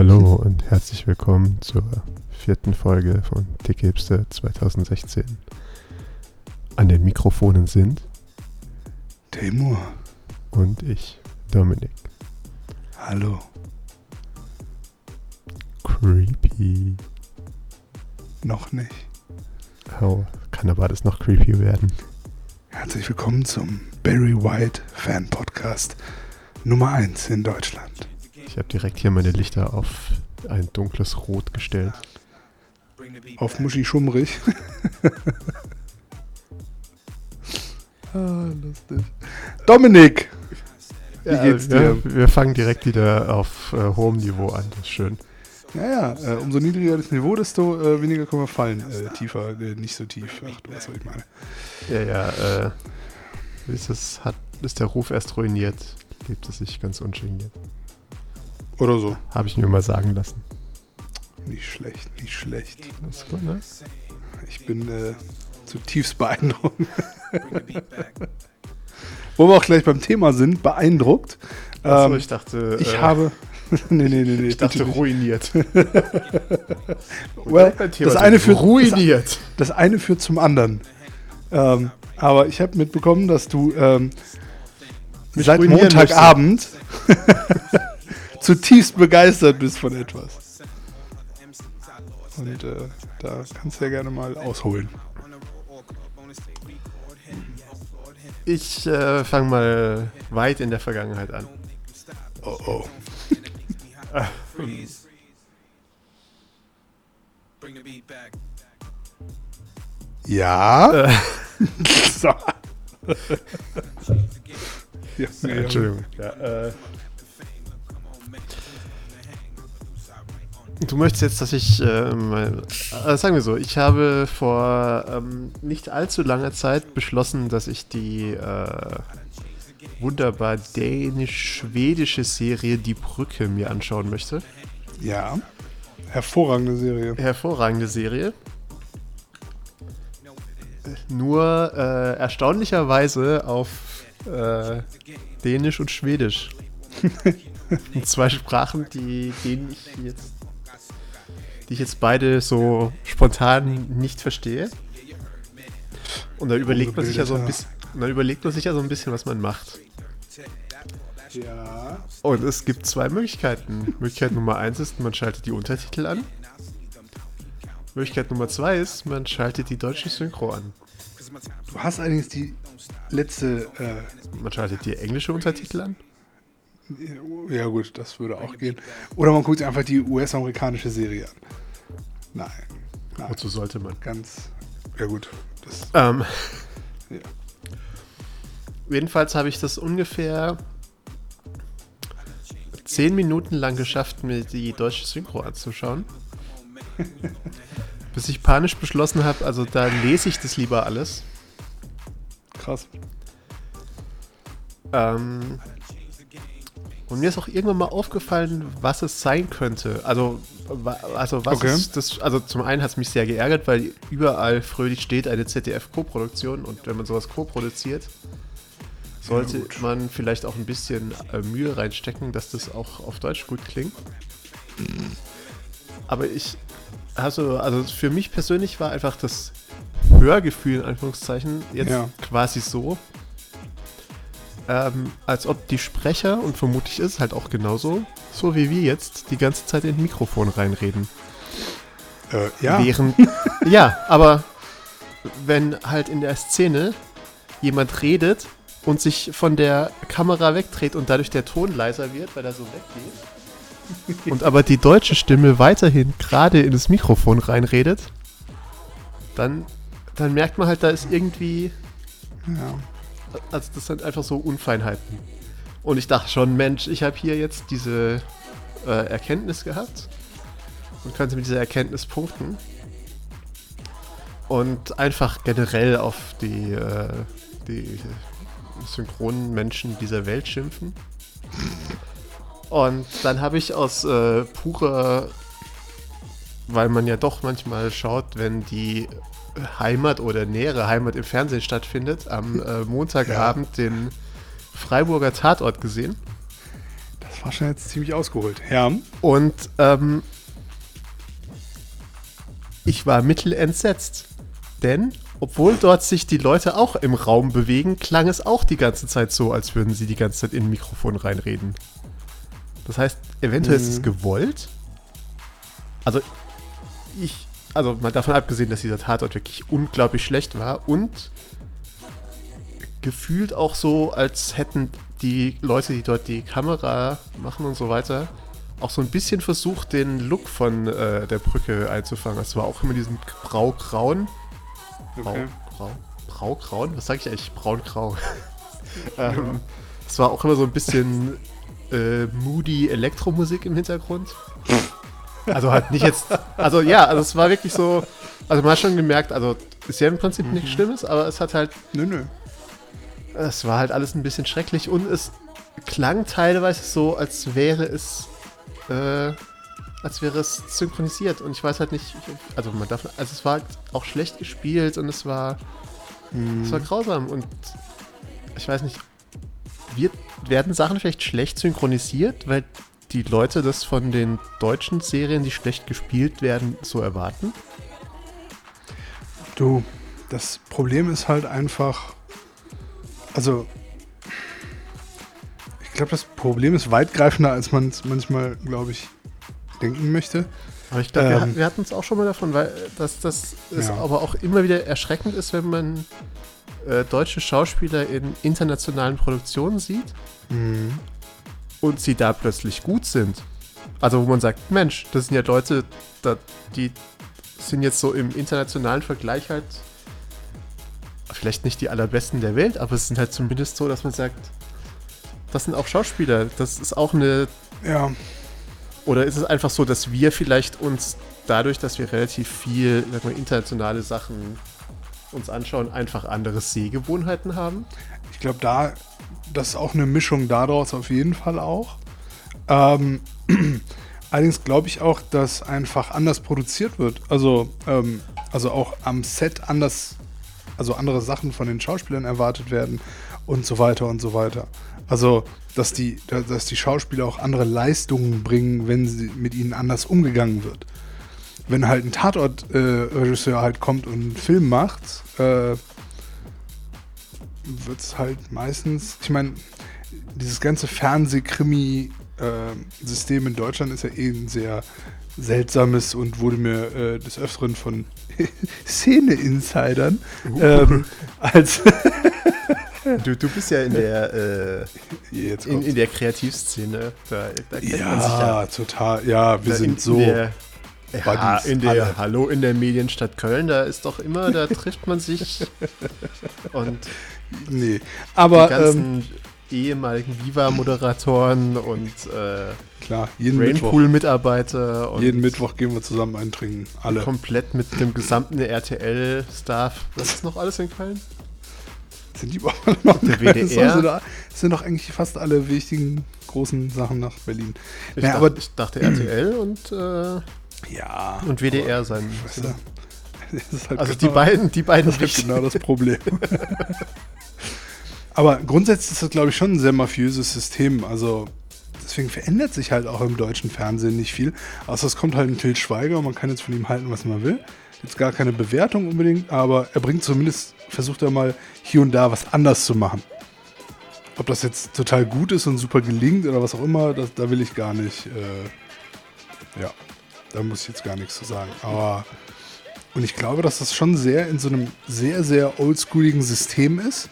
Hallo und herzlich willkommen zur vierten Folge von Dicke Hipster 2016. An den Mikrofonen sind Timur. und ich, Dominik. Hallo. Creepy. Noch nicht. Oh, kann aber das noch creepy werden. Herzlich willkommen zum Barry White Fan Podcast Nummer 1 in Deutschland. Ich habe direkt hier meine Lichter auf ein dunkles Rot gestellt. Auf Muschi Schummrig. ah, lustig. Dominik! Wie geht's dir? Wir, wir fangen direkt wieder auf äh, hohem Niveau an. Das ist schön. Ja, ja, äh, umso niedriger das Niveau, desto äh, weniger können wir fallen. Äh, tiefer, äh, nicht so tief. Ach, du weißt, was ich meine. Ja, ja, äh, ist, das, hat, ist der Ruf erst ruiniert, lebt es sich ganz ungeniert. Oder so. Habe ich mir mal sagen lassen. Nicht schlecht, nicht schlecht. Gut, ne? Ich bin äh, zutiefst beeindruckt. Wo wir auch gleich beim Thema sind, beeindruckt. Achso, Ähm, ich dachte, ich äh, habe. nee, nee, nee, nee. ich dachte ruiniert. Well, das eine führt- ruiniert. Das eine führt zum anderen. Ähm, aber ich habe mitbekommen, dass du ähm, seit Montagabend zutiefst begeistert bist von etwas. Und äh, da kannst du ja gerne mal ausholen. Ich äh, fange mal weit in der Vergangenheit an. Oh oh. Ja. So. ja, ja. Entschuldigung. Ja, äh, du möchtest jetzt, dass ich, äh, mal, äh, sagen wir so, ich habe vor ähm, nicht allzu langer Zeit beschlossen, dass ich die äh, wunderbar dänisch-schwedische Serie Die Brücke mir anschauen möchte. Ja. Hervorragende Serie. Hervorragende Serie. Nur äh, erstaunlicherweise auf äh, Dänisch und Schwedisch. Zwei Sprachen, die, denen ich jetzt, die ich jetzt beide so spontan nicht verstehe. Und da überlegt man sich ja so ein bisschen, dann überlegt man sich ja so ein bisschen, was man macht. Ja. Und es gibt zwei Möglichkeiten. Möglichkeit Nummer eins ist, man schaltet die Untertitel an. Möglichkeit Nummer zwei ist, man schaltet die deutsche Synchro an. Du hast allerdings die letzte. Äh, Man schaltet die englische Untertitel an. Ja, gut, das würde auch gehen. Oder man guckt sich einfach die US-amerikanische Serie an. Nein. Nein. Wozu sollte man? Ganz. Ja, gut. Das, Ähm, ja. jedenfalls habe ich das ungefähr zehn Minuten lang geschafft, mir die deutsche Synchro anzuschauen. Bis ich panisch beschlossen habe, also da lese ich das lieber alles. Krass. Ähm, und mir ist auch irgendwann mal aufgefallen, was es sein könnte. Also, also was Okay. ist das? Also zum einen hat es mich sehr geärgert, weil überall fröhlich steht eine ZDF-Co-Produktion und wenn man sowas co-produziert, sollte Ja, man vielleicht auch ein bisschen äh, Mühe reinstecken, dass das auch auf Deutsch gut klingt. Aber ich, also, also für mich persönlich war einfach das Hörgefühl in Anführungszeichen jetzt Ja. quasi so, ähm, als ob die Sprecher, und vermutlich ist es halt auch genauso, so wie wir jetzt, die ganze Zeit in ein Mikrofon reinreden. Äh, ja. Während, ja, aber wenn halt in der Szene jemand redet und sich von der Kamera wegdreht und dadurch der Ton leiser wird, weil er so weggeht, und aber die deutsche Stimme weiterhin gerade in das Mikrofon reinredet, dann, dann merkt man halt, da ist irgendwie ja. Also das sind einfach so Unfeinheiten. Und ich dachte schon, Mensch, ich habe hier jetzt diese äh, Erkenntnis gehabt und könnte mit dieser Erkenntnis punkten. Und einfach generell auf die, äh, die synchronen Menschen dieser Welt schimpfen. Und dann habe ich aus äh, purer, weil man ja doch manchmal schaut, wenn die Heimat oder nähere Heimat im Fernsehen stattfindet, am äh, Montagabend den Freiburger Tatort gesehen. Das war schon jetzt ziemlich ausgeholt. Ja. Und ähm, ich war mittelentsetzt. Denn, obwohl dort sich die Leute auch im Raum bewegen, klang es auch die ganze Zeit so, als würden sie die ganze Zeit in ein Mikrofon reinreden. Das heißt, eventuell mhm. ist es mhm. gewollt. Also, ich, also mal davon abgesehen, dass dieser Tatort wirklich unglaublich schlecht war und gefühlt auch so, als hätten die Leute, die dort die Kamera machen und so weiter, auch so ein bisschen versucht, den Look von äh, der Brücke einzufangen. Es war auch immer diesen grau-grauen. Okay. Grau, grau, braun? Was sage ich eigentlich? Braun-grau. ähm, es war auch immer so ein bisschen äh, moody Elektromusik im Hintergrund. Also halt nicht jetzt. Also ja, also es war wirklich so. Also man hat schon gemerkt, also ist ja im Prinzip mhm. nichts Schlimmes, aber es hat halt. Nö, nö. Es war halt alles ein bisschen schrecklich und es klang teilweise so, als wäre es äh, als wäre es synchronisiert. Und ich weiß halt nicht, also man darf, also es war halt auch schlecht gespielt und es war, hm. es war grausam. Und ich weiß nicht, wird, werden Sachen vielleicht schlecht synchronisiert, weil die Leute das von den deutschen Serien, die schlecht gespielt werden, so erwarten? Du, das Problem ist halt einfach, also glaube, das Problem ist weitgreifender, als man es manchmal, glaube ich, denken möchte. Aber ich glaube, ähm, wir, hatten es auch schon mal davon, weil dass das ja. aber auch immer wieder erschreckend ist, wenn man äh, deutsche Schauspieler in internationalen Produktionen sieht mhm. Und sie da plötzlich gut sind. Also wo man sagt, Mensch, das sind ja Leute, die sind jetzt so im internationalen Vergleich halt vielleicht nicht die allerbesten der Welt, aber es sind halt zumindest so, dass man sagt, das sind auch Schauspieler. Das ist auch eine. Ja. Oder ist es einfach so, dass wir vielleicht uns dadurch, dass wir relativ viel sag mal, internationale Sachen uns anschauen, einfach andere Sehgewohnheiten haben? Ich glaube, da, das ist auch eine Mischung daraus auf jeden Fall auch. Ähm, allerdings glaube ich auch, dass einfach anders produziert wird. Also, ähm, also auch am Set anders, also andere Sachen von den Schauspielern erwartet werden und so weiter und so weiter. Also, dass die, dass die Schauspieler auch andere Leistungen bringen, wenn sie mit ihnen anders umgegangen wird. Wenn halt ein Tatort-Regisseur äh, halt kommt und einen Film macht, äh, wird es halt meistens, ich meine, dieses ganze Fernsehkrimi-System in Deutschland ist ja eh ein sehr seltsames und wurde mir äh, des Öfteren von Szene-Insidern uh. ähm, als Du, du bist ja in der, äh, in, in, der Kreativszene. Da, da ja, ja, total. Ja, wir da sind in, so. Der, ja, in der alle. Hallo in der Medienstadt Köln, da ist doch immer, da trifft man sich und nee, aber die ganzen ähm, ehemaligen Viva-Moderatoren und äh, klar, jeden Rainpool-Mitarbeiter. Jeden Mittwoch gehen wir zusammen eintrinken, alle. Komplett mit dem gesamten RTL-Staff. Was ist noch alles in Köln? Sind die überhaupt noch Der WDR? Sind, da, sind doch eigentlich fast alle wichtigen großen Sachen nach Berlin. Ich, naja, dachte, aber, ich dachte RTL und, äh, ja, und WDR sein. Halt also genau, die beiden, die beiden Das ist genau das Problem. aber grundsätzlich ist das, glaube ich, schon ein sehr mafiöses System. Also deswegen verändert sich halt auch im deutschen Fernsehen nicht viel. Außer es kommt halt ein Til Schweiger und man kann jetzt von ihm halten, was man will. Jetzt gar keine Bewertung unbedingt, aber er bringt zumindest, versucht er mal hier und da was anders zu machen. Ob das jetzt total gut ist und super gelingt oder was auch immer, das, da will ich gar nicht. Äh, ja, da muss ich jetzt gar nichts zu sagen. Aber und ich glaube, dass das schon sehr in so einem sehr, sehr oldschooligen System ist,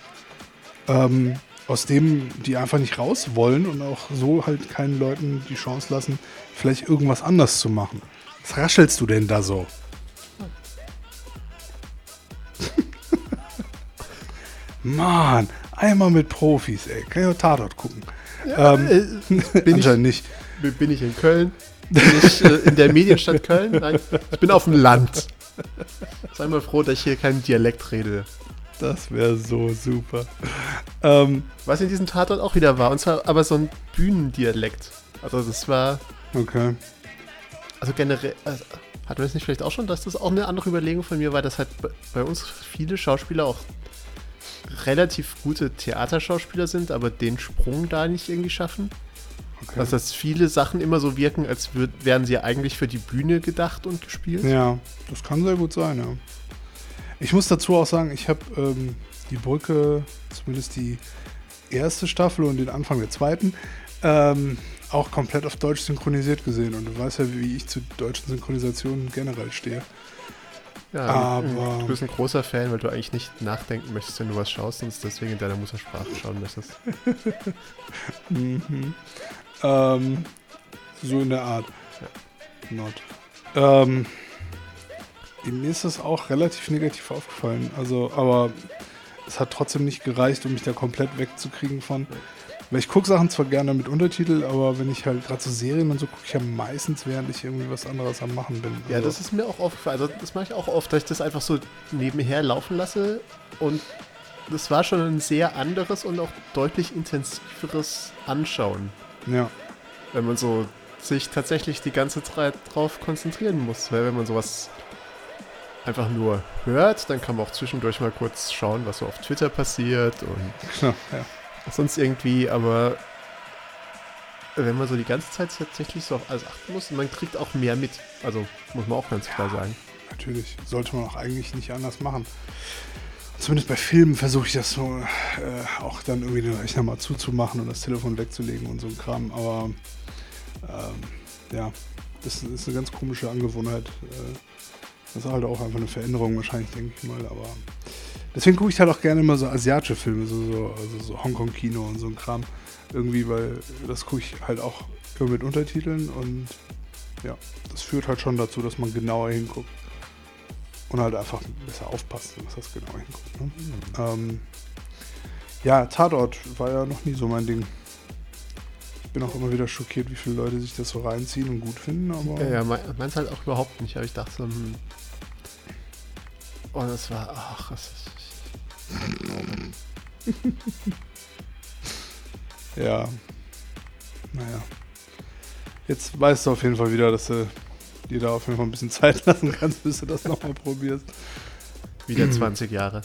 ähm, aus dem die einfach nicht raus wollen und auch so halt keinen Leuten die Chance lassen, vielleicht irgendwas anders zu machen. Was raschelst du denn da so? Mann, einmal mit Profis, ey. Kann ich auch Tatort gucken. Ja, ähm, äh, bin anscheinend ich, nicht. Bin ich in Köln? Bin ich äh, in der Medienstadt Köln? Nein, ich bin auf dem Land. Sei mal froh, dass ich hier keinen Dialekt rede. Das wäre so super. Ähm, Was in diesem Tatort auch wieder war, und zwar aber so ein Bühnendialekt. Also das war. Okay. Also generell. Also, hatten wir es nicht vielleicht auch schon, dass das auch eine andere Überlegung von mir war, dass halt bei uns viele Schauspieler auch relativ gute Theaterschauspieler sind, aber den Sprung da nicht irgendwie schaffen. Okay. Also, dass viele Sachen immer so wirken, als würd, wären sie eigentlich für die Bühne gedacht und gespielt. Ja, das kann sehr gut sein, ja. Ich muss dazu auch sagen, ich habe ähm, die Brücke, zumindest die erste Staffel und den Anfang der zweiten, ähm, auch komplett auf Deutsch synchronisiert gesehen. Und du weißt ja, wie ich zu deutschen Synchronisationen generell stehe. Ja, Aber- du bist ein großer Fan, weil du eigentlich nicht nachdenken möchtest, wenn du was schaust und es deswegen in deiner Muttersprache schauen möchtest. Mhm. Ähm, so in der Art. Not. Ähm, mir ist das auch relativ negativ aufgefallen. Also, aber es hat trotzdem nicht gereicht, um mich da komplett wegzukriegen von. Weil ich gucke Sachen zwar gerne mit Untertitel, aber wenn ich halt gerade so Serien und so gucke ich ja meistens, während ich irgendwie was anderes am machen bin. Ja, Also, das ist mir auch aufgefallen. Also das mache ich auch oft, dass ich das einfach so nebenher laufen lasse. Und das war schon ein sehr anderes und auch deutlich intensiveres Anschauen, Ja, wenn man so sich tatsächlich die ganze Zeit drauf konzentrieren muss. Weil wenn man sowas einfach nur hört, dann kann man auch zwischendurch mal kurz schauen, was so auf Twitter passiert und genau. Ja. sonst irgendwie, aber wenn man so die ganze Zeit tatsächlich so auf alles achten muss, man kriegt auch mehr mit. Also muss man auch ganz klar sagen. Natürlich. Sollte man auch eigentlich nicht anders machen. Zumindest bei Filmen versuche ich das so äh, auch dann irgendwie den Rechner mal zuzumachen und das Telefon wegzulegen und so ein Kram. Aber ähm, ja, das ist eine ganz komische Angewohnheit. Äh, das ist halt auch einfach eine Veränderung wahrscheinlich, denke ich mal. Aber deswegen gucke ich halt auch gerne immer so asiatische Filme, so, so, also so Hongkong-Kino und so ein Kram. Irgendwie, weil das gucke ich halt auch immer mit Untertiteln und ja, das führt halt schon dazu, dass man genauer hinguckt. Und halt einfach besser aufpasst, was das genau hinguckt. Ne? Ähm, ja, Tatort war ja noch nie so mein Ding. Ich bin auch immer wieder schockiert, wie viele Leute sich das so reinziehen und gut finden, aber Ja, ja, mein- meins halt auch überhaupt nicht, aber ich dachte so, hm. Oh, das war, ach, das ist, ja. Naja. Jetzt weißt du auf jeden Fall wieder, dass du dir da auf jeden Fall ein bisschen Zeit lassen kannst, bis du das nochmal probierst. wieder 20 Jahre.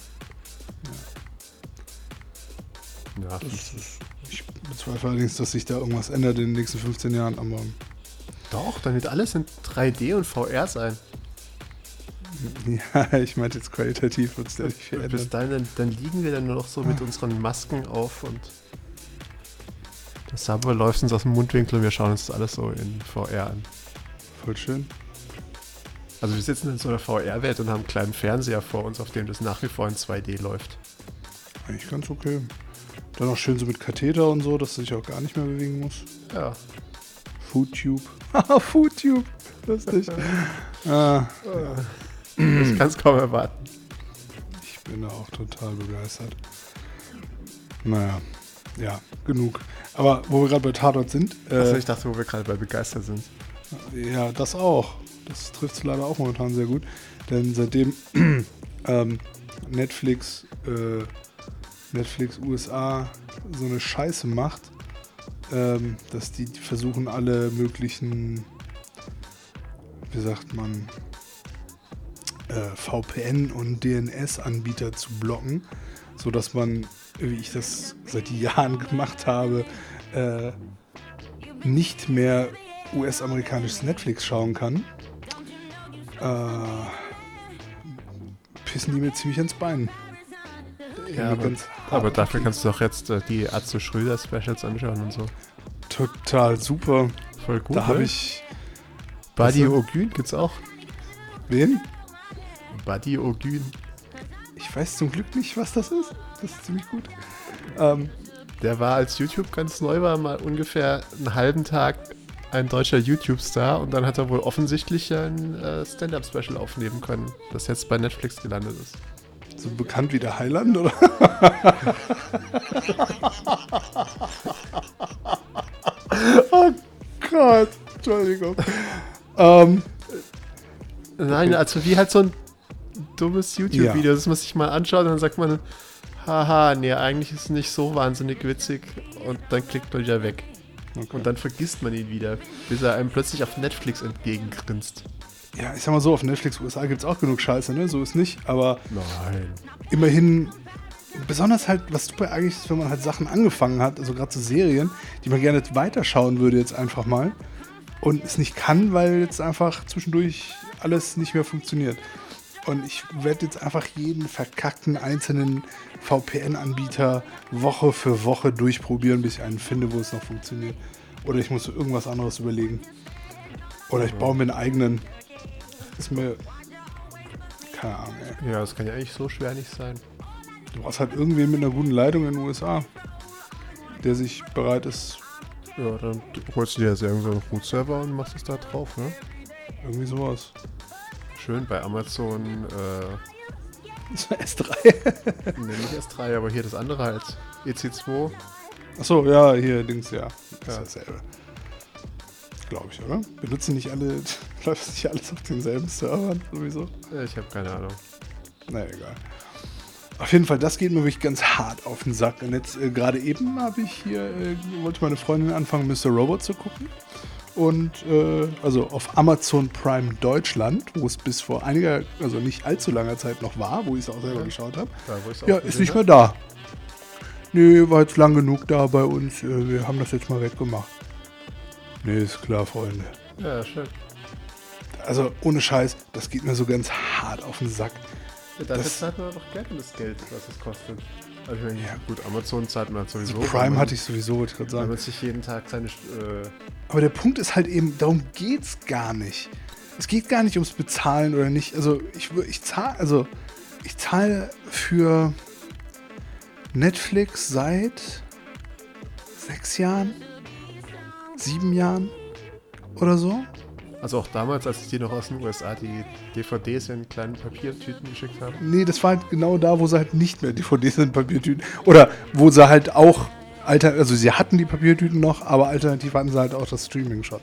Ja, Das 15. ist, ich bezweifle allerdings, dass sich da irgendwas ändert in den nächsten 15 Jahren, aber Doch, dann wird alles in 3D und VR sein. ja, ich meinte jetzt qualitativ wird es da nicht viel Und bis ändern. dahin, dann, dann liegen wir dann nur noch so mit unseren Masken auf und das Subway läuft uns aus dem Mundwinkel und wir schauen uns das alles so in VR an. Voll schön. Also wir sitzen in so einer VR-Welt und haben einen kleinen Fernseher vor uns, auf dem das nach wie vor in 2D läuft. Eigentlich ganz okay. Dann auch schön so mit Katheter und so, dass du dich auch gar nicht mehr bewegen muss. Ja. Foodtube. Haha, Foodtube. Lustig. ah, Ich kann es kaum erwarten. ich bin da auch total begeistert. Naja, ja, genug. Aber wo wir gerade bei Tatort sind, Also äh, ich dachte, wo wir gerade bei begeistert sind. Ja, das auch. Das trifft es leider auch momentan sehr gut. Denn seitdem ähm, Netflix, äh, Netflix USA so eine Scheiße macht, ähm, dass die versuchen alle möglichen, wie sagt man, äh, VPN und DNS-Anbieter zu blocken, sodass man, wie ich das seit Jahren gemacht habe, äh, nicht mehr US-amerikanisches Netflix schauen kann, äh, pissen die mir ziemlich ans Bein. Ja, aber, aber dafür kannst du doch jetzt äh, die Atze Schröder Specials anschauen und so. Total super. Voll gut. da habe ne? ich. Buddy? Ogün gibt's auch. Wen? Buddy Ogün. Ich weiß zum Glück nicht, was das ist. Das ist ziemlich gut. Ähm, Der war als YouTube ganz neu, war mal ungefähr einen halben Tag ein deutscher YouTube-Star und dann hat er wohl offensichtlich ein äh, Stand-Up-Special aufnehmen können, das jetzt bei Netflix gelandet ist. so bekannt wie der Heiland, oder? oh Gott, Entschuldigung. ähm, Nein, also wie halt so ein dummes YouTube-Video, Ja. das man sich mal anschaut und dann sagt man, haha, nee, eigentlich ist es nicht so wahnsinnig witzig und dann klickt man wieder weg. Okay. Und dann vergisst man ihn wieder, bis er einem plötzlich auf Netflix entgegengrinst. ja, ich sag mal so, auf Netflix USA gibt es auch genug Scheiße, ne? So ist nicht, aber Nein. immerhin besonders halt, was super eigentlich ist, wenn man halt Sachen angefangen hat, also gerade so Serien, die man gerne weiterschauen würde jetzt einfach mal und es nicht kann, weil jetzt einfach zwischendurch alles nicht mehr funktioniert. Und ich werde jetzt einfach jeden verkackten einzelnen VPN-Anbieter Woche für Woche durchprobieren, bis ich einen finde, wo es noch funktioniert. Oder ich muss irgendwas anderes überlegen. Oder ich baue mir einen eigenen. Ist mir. Keine Ahnung, ey. Ja, das kann ja eigentlich so schwer nicht sein. Du brauchst halt irgendwen mit einer guten Leitung in den USA, der sich bereit ist, Ja, dann holst du dir jetzt irgendwo einen Root-Server und machst es da drauf, ne? irgendwie sowas. Schön bei Amazon, äh, Das war S3. ne, nicht S3, aber hier das andere halt. EC2. Achso, ja, hier Dings, ja. Das Ja. ist dasselbe. Glaube ich, oder? Benutzen nicht alle, läuft nicht alles auf denselben Servern sowieso? Äh, ich habe keine Ahnung. Naja, egal. Auf jeden Fall, das geht mir wirklich ganz hart auf den Sack. Und jetzt äh, gerade eben habe ich hier, äh, wollte meine Freundin anfangen, Mr. Robot zu gucken. Und äh, also auf Amazon Prime Deutschland, wo es bis vor einiger, also nicht allzu langer Zeit noch war, wo ich es auch selber Ja. geschaut habe. Ja, ist nicht mehr da. Nee, war jetzt lang genug da bei uns. Äh, Wir haben das jetzt mal weggemacht. Nee, ist klar, Freunde. Ja, schön. Also ohne Scheiß, das geht mir so ganz hart auf den Sack. Ja, dafür Das- zahlt man doch gerne das Geld, was es kostet. Also ich meine, Ja. gut, Amazon zahlt man sowieso. Also weil Prime man, hatte ich sowieso, wollte ich gerade Weil sagen. man sich jeden Tag seine... Äh, Aber der Punkt ist halt eben, darum geht's gar nicht. Es geht gar nicht ums Bezahlen oder nicht. Also ich, ich zahle, also ich zahle für Netflix seit sechs Jahren, sieben Jahren oder so. Also auch damals, als ich dir noch aus den USA die DVDs in kleinen Papiertüten geschickt habe. Nee, das war halt genau da, wo sie halt nicht mehr DVDs in Papiertüten. Oder wo sie halt auch alter, also sie hatten die Papiertüten noch, aber alternativ hatten sie halt auch das Streaming schon.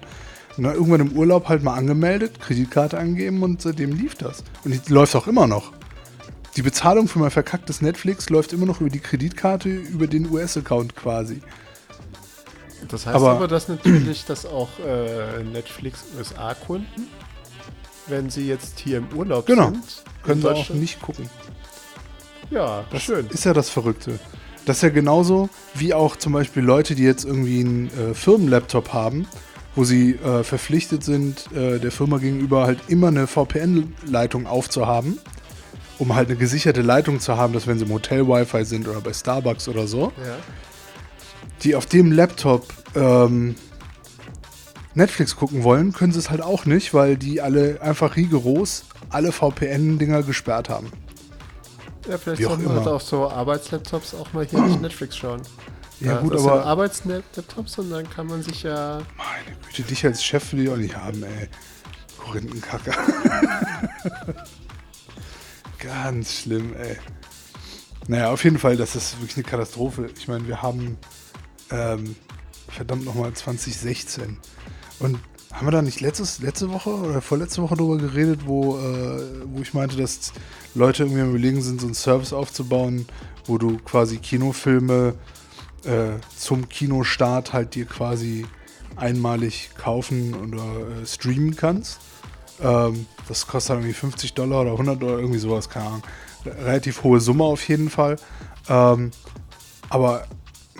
Und dann irgendwann im Urlaub halt mal angemeldet, Kreditkarte angegeben und seitdem lief das. Und die läuft auch immer noch. Die Bezahlung für mein verkacktes Netflix läuft immer noch über die Kreditkarte, über den US-Account quasi. Das heißt Aber- aber, dass natürlich, dass auch äh, Netflix USA-Kunden, wenn sie jetzt hier im Urlaub Genau. sind, in Können sie auch nicht gucken. Ja, Das schön. ist ja das Verrückte. Das ist ja genauso wie auch zum Beispiel Leute, die jetzt irgendwie einen äh, Firmenlaptop haben, wo sie äh, verpflichtet sind, äh, der Firma gegenüber halt immer eine VPN-Leitung aufzuhaben, um halt eine gesicherte Leitung zu haben, dass wenn sie im Hotel Wi-Fi sind oder bei Starbucks oder so, Ja. Die auf dem Laptop ähm, Netflix gucken wollen, können sie es halt auch nicht, weil die alle einfach rigoros alle VPN-Dinger gesperrt haben. ja, vielleicht sollten wir halt auf so Arbeitslaptops auch mal hier nicht Netflix schauen. Ja, gut, das aber Arbeitslaptops und dann kann man sich ja. Meine Güte, dich als Chef will ich auch nicht haben, ey. Korinthenkacker. Ganz schlimm, ey. Naja, auf jeden Fall, das ist wirklich eine Katastrophe. Ich meine, wir haben ähm, verdammt nochmal 2016. Und haben wir da nicht letztes, letzte Woche oder vorletzte Woche drüber geredet, wo, äh, wo ich meinte, dass Leute irgendwie am überlegen sind, so einen Service aufzubauen, wo du quasi Kinofilme äh, zum Kinostart halt dir quasi einmalig kaufen oder äh, streamen kannst. Ähm, das kostet halt irgendwie 50 Dollar oder 100 Dollar, irgendwie sowas, keine Ahnung. Relativ hohe Summe auf jeden Fall. Ähm, aber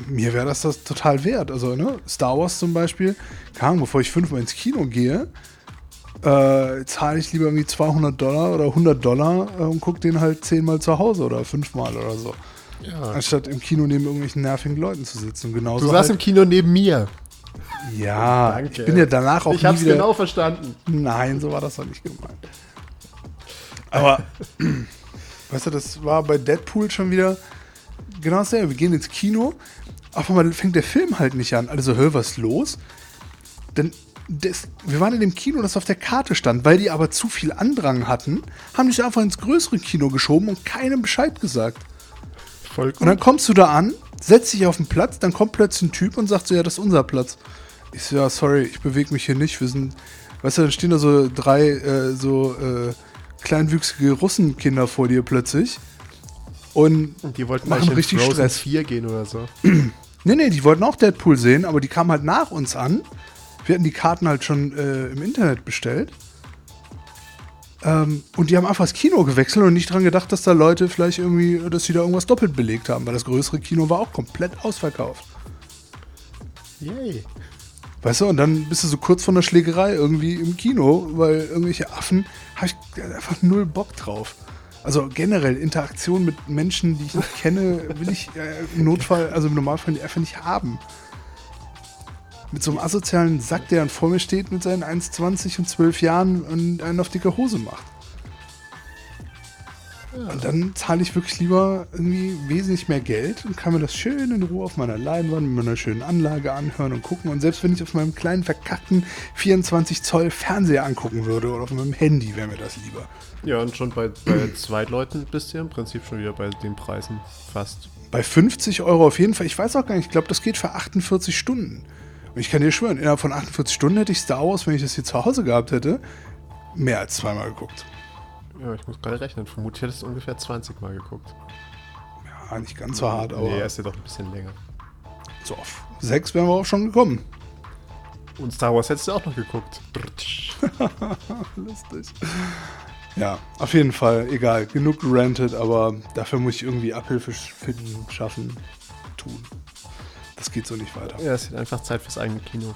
mir wäre das das total wert. Also, ne, Star Wars zum Beispiel, keine Ahnung, bevor ich fünfmal ins Kino gehe, äh, zahle ich lieber irgendwie 200 Dollar oder 100 Dollar äh, und gucke den halt zehnmal zu Hause oder fünfmal oder so. ja. Anstatt im Kino neben irgendwelchen nervigen Leuten zu sitzen. Genauso Du saßt halt, im Kino neben mir. Ja, Danke. ich bin ja danach auch ich nie hab's wieder... genau verstanden. Nein, so war das doch nicht gemeint. Aber, weißt du, das war bei Deadpool schon wieder genau dasselbe. Wir gehen ins Kino, auf einmal fängt der Film halt nicht an. Also, hör, was los? Denn das, wir waren in dem Kino, das auf der Karte stand, weil die aber zu viel Andrang hatten, haben die sich einfach ins größere Kino geschoben und keinem Bescheid gesagt. Voll Und dann kommst du da an, setzt dich auf den Platz, dann kommt plötzlich ein Typ und sagt so, ja, das ist unser Platz. Ich so, ja, sorry, ich bewege mich hier nicht. Wir sind, weißt du, dann stehen da so drei äh, so äh, kleinwüchsige Russenkinder vor dir plötzlich. Und Und die wollten Machen richtig Frozen Stress. 4 gehen oder so. nee, nee, die wollten auch Deadpool sehen, aber die kamen halt nach uns an. Wir hatten die Karten halt schon äh, im Internet bestellt. Ähm, und die haben einfach das Kino gewechselt und nicht dran gedacht, dass da Leute vielleicht irgendwie, dass sie da irgendwas doppelt belegt haben, weil das größere Kino war auch komplett ausverkauft. Yay. Weißt du, und dann bist du so kurz vor einer Schlägerei irgendwie im Kino, weil irgendwelche Affen, habe ich einfach null Bock drauf. Also generell Interaktion mit Menschen, die ich nicht kenne, will ich äh, im Notfall, also im Normalfall einfach nicht haben. Mit so einem asozialen Sack, der dann vor mir steht mit seinen 1,20 und 12 Jahren und einen auf dicke Hose macht. Und dann zahle ich wirklich lieber irgendwie wesentlich mehr Geld und kann mir das schön in Ruhe auf meiner Leinwand mit meiner schönen Anlage anhören und gucken. Und selbst wenn ich auf meinem kleinen verkackten 24 Zoll Fernseher angucken würde oder auf meinem Handy, wäre mir das lieber. Ja, und schon bei, bei zwei Leuten bist du ja im Prinzip schon wieder bei den Preisen fast. Bei 50 Euro auf jeden Fall. Ich weiß auch gar nicht, ich glaube, das geht für 48 Stunden. Und ich kann dir schwören, innerhalb von 48 Stunden hätte ich Star Wars, wenn ich das hier zu Hause gehabt hätte, mehr als zweimal geguckt. Ja, ich muss gerade rechnen. Vermutlich hättest du ungefähr 20 Mal geguckt. Ja, nicht ganz so hart, aber Nee, ist ja doch ein bisschen länger. so auf sechs wären wir auch schon gekommen. Und Star Wars hättest du auch noch geguckt. Lustig. Ja, auf jeden Fall, egal. Genug gerantet, aber dafür muss ich irgendwie Abhilfe finden, schaffen, tun. Das geht so nicht weiter. Ja, es ist einfach Zeit fürs eigene Kino.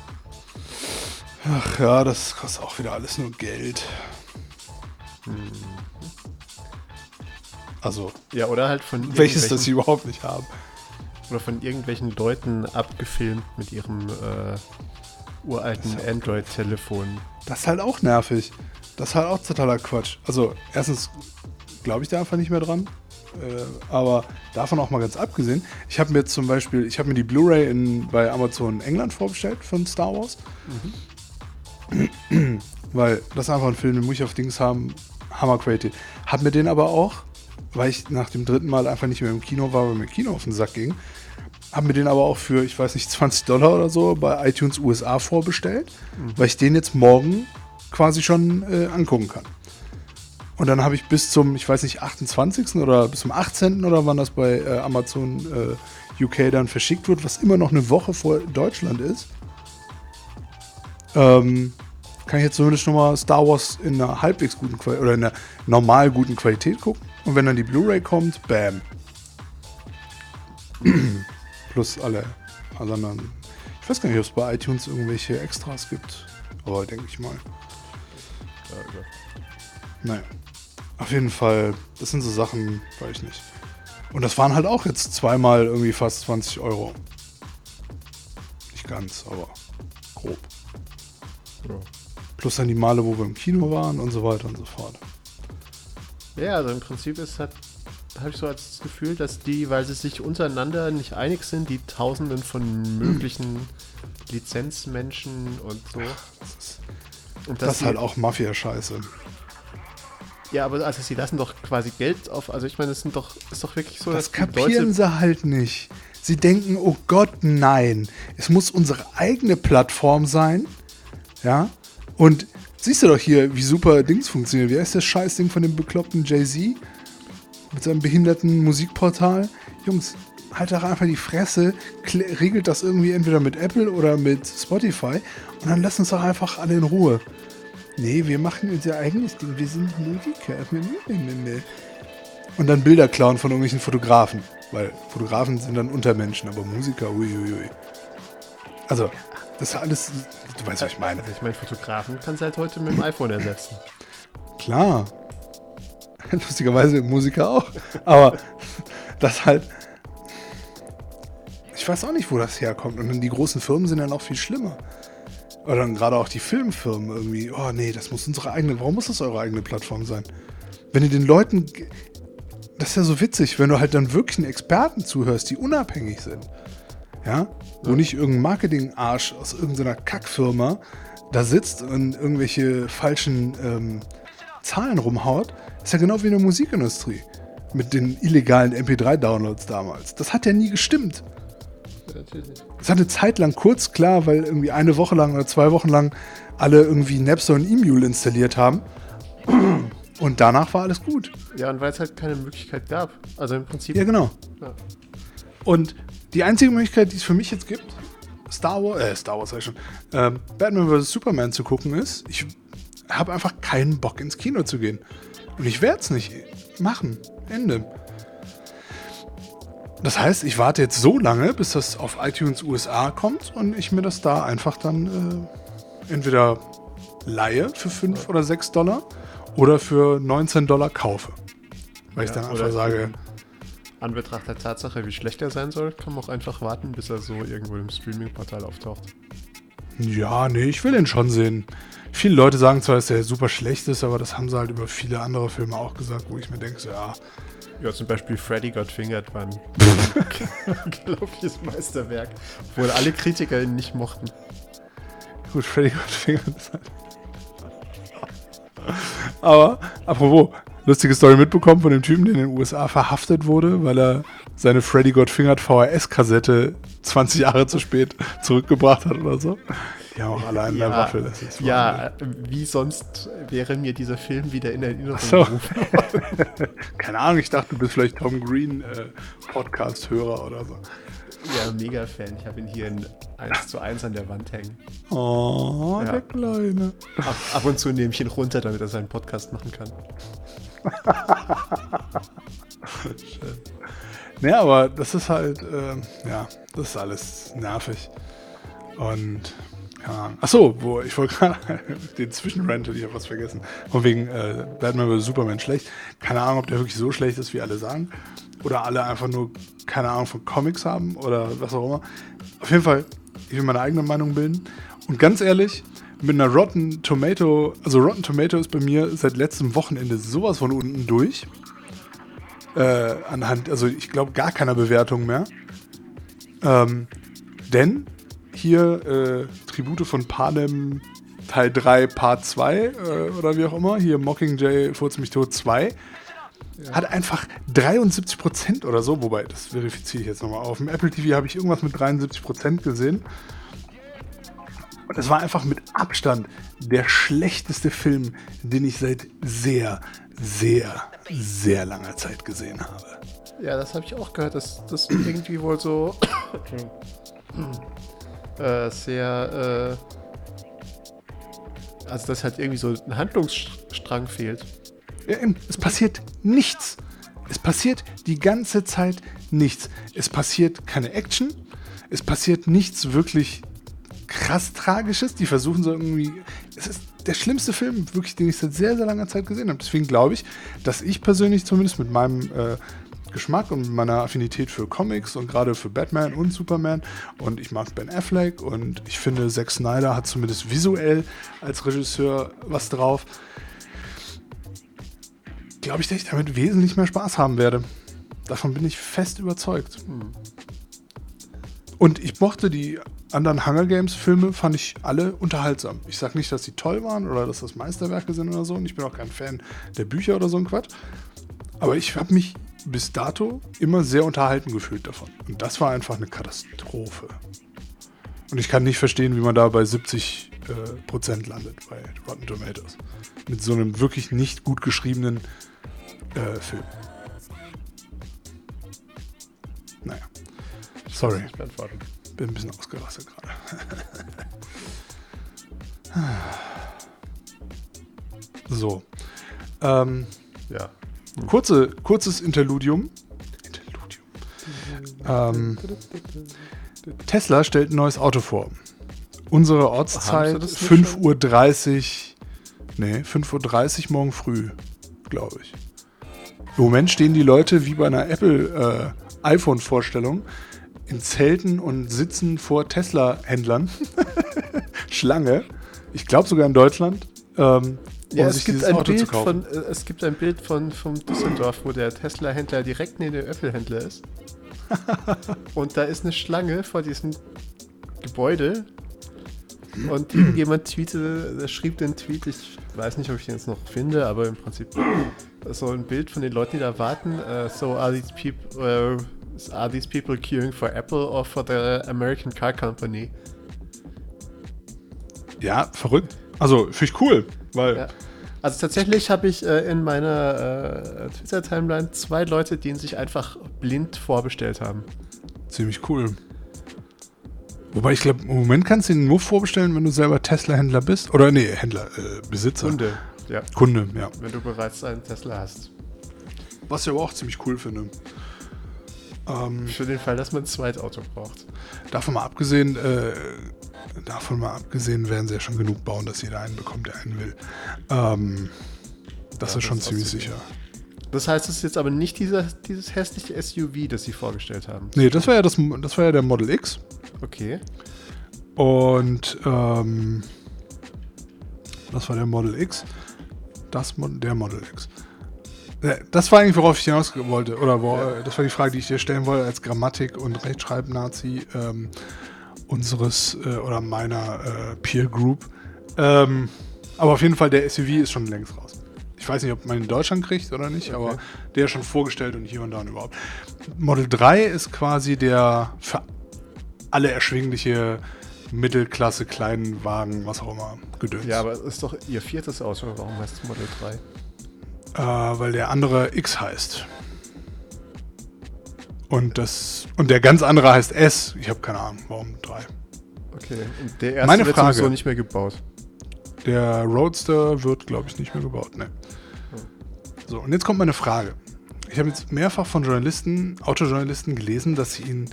Ach ja, das kostet auch wieder alles nur Geld. Also, Ja, oder halt von welches das sie überhaupt nicht haben. oder von irgendwelchen Leuten abgefilmt mit ihrem äh, uralten Android-Telefon. Das ist halt auch nervig. Das ist halt auch totaler Quatsch. Also, erstens glaube ich da einfach nicht mehr dran. Äh, aber davon auch mal ganz abgesehen. Ich habe mir zum Beispiel, ich habe mir die Blu-ray bei Amazon England vorbestellt von Star Wars. Weil das ist einfach ein Film, den muss ich auf Dings haben. Hammer Quality. Hab mir den aber auch, weil ich nach dem dritten Mal einfach nicht mehr im Kino war, weil mir Kino auf den Sack ging, hab mir den aber auch für, ich weiß nicht, 20 Dollar oder so bei iTunes USA vorbestellt, weil ich den jetzt morgen quasi schon äh, angucken kann. Und dann habe ich bis zum, ich weiß nicht, 28. oder bis zum 18. oder wann das bei äh, Amazon äh, UK dann verschickt wird, was immer noch eine Woche vor Deutschland ist, ähm, kann ich jetzt zumindest schon mal Star Wars in einer halbwegs guten Qualität oder in einer normal guten Qualität gucken. Und wenn dann die Blu-ray kommt, bam. Plus alle anderen. Ich weiß gar nicht, ob es bei iTunes irgendwelche Extras gibt. Aber denke ich mal. Naja. Auf jeden Fall, das sind so Sachen, weiß ich nicht. Und das waren halt auch jetzt zweimal irgendwie fast 20 Euro. Nicht ganz, aber grob. Ja. Plus dann die Male, wo wir im Kino waren und so weiter und so fort. Ja, also im Prinzip ist halt, habe ich so als Gefühl, dass die, weil sie sich untereinander nicht einig sind, die Tausenden von möglichen Lizenzmenschen und so. Das ist, Und das ist halt auch Mafia-Scheiße. Ja, aber also sie lassen doch quasi Geld auf. Also ich meine, es sind doch, ist doch wirklich so, Das kapieren sie halt nicht. Sie denken, oh Gott, nein. Es muss unsere eigene Plattform sein. Ja. Und siehst du doch hier, wie super Dings funktionieren. Wie heißt das Scheißding von dem bekloppten Jay-Z? Mit seinem behinderten Musikportal? Jungs, halt doch einfach die Fresse, regelt das irgendwie entweder mit Apple oder mit Spotify und dann lass uns doch einfach alle in Ruhe. Nee, wir machen unser eigenes Ding, wir sind Musiker. Und dann Bilder klauen von irgendwelchen Fotografen. Weil Fotografen sind dann Untermenschen, aber Musiker, uiuiui. Also, das ist alles, du weißt, was ich meine. Also ich meine, Fotografen kannst du halt heute mit dem iPhone ersetzen. Klar. Lustigerweise Musiker auch. Aber das halt. Ich weiß auch nicht, wo das herkommt. Und dann die großen Firmen sind ja noch viel schlimmer. Oder dann gerade auch die Filmfirmen irgendwie. Oh nee, das muss unsere eigene. Warum muss das eure eigene Plattform sein? Wenn ihr den Leuten. Das ist ja so witzig, wenn du halt dann wirklich einen Experten zuhörst, die unabhängig sind. Ja? Wo nicht irgendein Marketing-Arsch aus irgendeiner Kackfirma da sitzt und irgendwelche falschen ähm, Zahlen rumhaut. ist ja genau wie in der Musikindustrie. Mit den illegalen MP3-Downloads damals. Das hat ja nie gestimmt. Es hat eine Zeit lang kurz klar, weil irgendwie eine Woche lang oder zwei Wochen lang alle irgendwie Napster und Emule installiert haben. Und danach war alles gut. Ja, und weil es halt keine Möglichkeit gab. Also im Prinzip. Ja, genau. Ja. Und die einzige Möglichkeit, die es für mich jetzt gibt, Star Wars, äh, Star Wars sag ich schon, ähm, Batman vs. Superman zu gucken ist, ich habe einfach keinen Bock ins Kino zu gehen. Und ich werde es nicht machen. Ende. Das heißt, ich warte jetzt so lange, bis das auf iTunes USA kommt und ich mir das da einfach dann äh, entweder leihe für 5 oder 6 Dollar oder für 19 Dollar kaufe. Weil ja, ich dann einfach sage. Anbetracht der Tatsache, wie schlecht er sein soll, kann man auch einfach warten, bis er so irgendwo im Streaming-Portal auftaucht. Ja, nee, ich will ihn schon sehen. Viele Leute sagen zwar, dass er super schlecht ist, aber das haben sie halt über viele andere Filme auch gesagt, wo ich mir denke, so, ja, ja, zum Beispiel Freddy Got Fingered war ein unglaubliches Meisterwerk, obwohl alle Kritiker ihn nicht mochten. Gut, Freddy Got Fingered ist halt. Aber, apropos, lustige Story mitbekommen von dem Typen, der in den USA verhaftet wurde, weil er seine Freddy Got Fingered VHS-Kassette 20 Jahre zu spät zurückgebracht hat oder so. Die haben auch alle eine ja, Waffe. Das ist ja, wie sonst wäre mir dieser Film wieder in Erinnerung so. gerufen. Keine Ahnung, ich dachte, du bist vielleicht Tom Green äh, Podcast-Hörer oder so. Ja, mega Fan. Ich habe ihn hier in 1 zu 1 an der Wand hängen. Oh, ja. der Kleine. Ab, ab, und zu nehme ich ihn runter, damit er seinen Podcast machen kann. Schön. Naja, aber das ist halt, äh, ja, das ist alles nervig. Und ja. Achso, wo ich wollte gerade den Zwischenrant, ich habe was vergessen. Von wegen äh, Batman vs. Superman schlecht. Keine Ahnung, ob der wirklich so schlecht ist, wie alle sagen. Oder alle einfach nur keine Ahnung von Comics haben oder was auch immer. Auf jeden Fall, ich will meine eigene Meinung bilden. Und ganz ehrlich, mit einer Rotten Tomato, also Rotten Tomato ist bei mir seit letztem Wochenende sowas von unten durch. Äh, anhand, also ich glaube gar keiner Bewertung mehr. Ähm, denn hier äh, Tribute von Panem Teil 3, Part 2 äh, oder wie auch immer, hier Mockingjay, Furz mich tot 2, ja. hat einfach 73% oder so, wobei, das verifiziere ich jetzt nochmal. Auf dem Apple TV habe ich irgendwas mit 73% gesehen. Und es war einfach mit Abstand der schlechteste Film, den ich seit sehr, sehr, sehr langer Zeit gesehen habe. Ja, das habe ich auch gehört, dass das irgendwie wohl so äh, sehr, äh, also dass halt irgendwie so ein Handlungsstrang fehlt. Ja, es passiert nichts. Es passiert die ganze Zeit nichts. Es passiert keine Action. Es passiert nichts wirklich krass Tragisches. Die versuchen so irgendwie. Es ist der schlimmste Film, wirklich, den ich seit sehr, sehr langer Zeit gesehen habe. Deswegen glaube ich, dass ich persönlich zumindest mit meinem äh, Geschmack und meiner Affinität für Comics und gerade für Batman und Superman. Und ich mag Ben Affleck und ich finde, Zack Snyder hat zumindest visuell als Regisseur was drauf. Glaube ich, dass ich damit wesentlich mehr Spaß haben werde. Davon bin ich fest überzeugt. Hm. Und ich mochte die anderen Hunger Games Filme, fand ich alle unterhaltsam. Ich sage nicht, dass sie toll waren oder dass das Meisterwerke sind oder so. Und ich bin auch kein Fan der Bücher oder so ein Quatsch. Aber ich habe mich bis dato immer sehr unterhalten gefühlt davon. Und das war einfach eine Katastrophe. Und ich kann nicht verstehen, wie man da bei 70 äh, Prozent landet bei Rotten Tomatoes. Mit so einem wirklich nicht gut geschriebenen äh, Film. Naja. Sorry. Bin ein bisschen ausgerastet gerade. so. Ähm, ja. Kurze, kurzes Interludium. Interludium. Ähm, Tesla stellt ein neues Auto vor. Unsere Ortszeit 5.30 Uhr. Nee, 5.30 Uhr morgen früh, glaube ich. Im Moment stehen die Leute wie bei einer Apple äh, iPhone-Vorstellung in Zelten und sitzen vor Tesla-Händlern. Schlange. Ich glaube sogar in Deutschland. Ähm, ja, es gibt, ein Bild von, äh, es gibt ein Bild von vom Düsseldorf, wo der Tesla-Händler direkt neben dem Apple-Händler ist. und da ist eine Schlange vor diesem Gebäude. Und jemand tweetete, schrieb den Tweet, ich weiß nicht, ob ich den jetzt noch finde, aber im Prinzip so ein Bild von den Leuten, die da warten. Uh, so are these people uh, are these people queuing for Apple or for the American Car Company? Ja, verrückt. Also, finde ich cool, weil ja. Also tatsächlich habe ich äh, in meiner äh, Twitter-Timeline zwei Leute, die ihn sich einfach blind vorbestellt haben. Ziemlich cool. Wobei ich glaube, im Moment kannst du ihn nur vorbestellen, wenn du selber Tesla-Händler bist. Oder nee, Händler, äh, Besitzer. Kunde, ja. Kunde, ja. Wenn du bereits einen Tesla hast. Was ich aber auch ziemlich cool finde. Ähm, Für den Fall, dass man ein Zweitauto braucht. davon mal abgesehen, äh, davon mal abgesehen, werden sie ja schon genug bauen, dass jeder einen bekommt, der einen will. Ähm, das Ja, ist schon das ziemlich sicher. Das heißt, es ist jetzt aber nicht dieser, dieses hässliche SUV, das sie vorgestellt haben. Nee, das war ja das, das war ja der Model X. Okay. Und ähm, das war der Model X. Das der Model X. Äh, Das war eigentlich, worauf ich hinaus wollte. Oder wo, Ja. äh, das war die Frage, die ich dir stellen wollte als Grammatik- und Rechtschreibnazi ähm, unseres äh, oder meiner äh, Peer Group. Ähm, aber auf jeden Fall, der SUV ist schon längst raus. Ich weiß nicht, ob man ihn in Deutschland kriegt oder nicht, Okay. aber der ist schon vorgestellt und hier und da und überhaupt. Model 3 ist quasi der für alle erschwingliche Mittelklasse, kleinen Wagen, was auch immer, Gedöns. Ja, aber es ist doch ihr viertes Auto. Warum heißt es Model 3? Äh, weil der andere X heißt. Und das und der ganz andere heißt S. Ich habe keine Ahnung, warum 3. Okay. Und der erste Meine wird Frage. sowieso nicht mehr gebaut. Der Roadster wird, glaube ich, nicht mehr gebaut. Ne. So, und jetzt kommt meine Frage. Ich habe jetzt mehrfach von Journalisten, Autojournalisten gelesen, dass sie ihn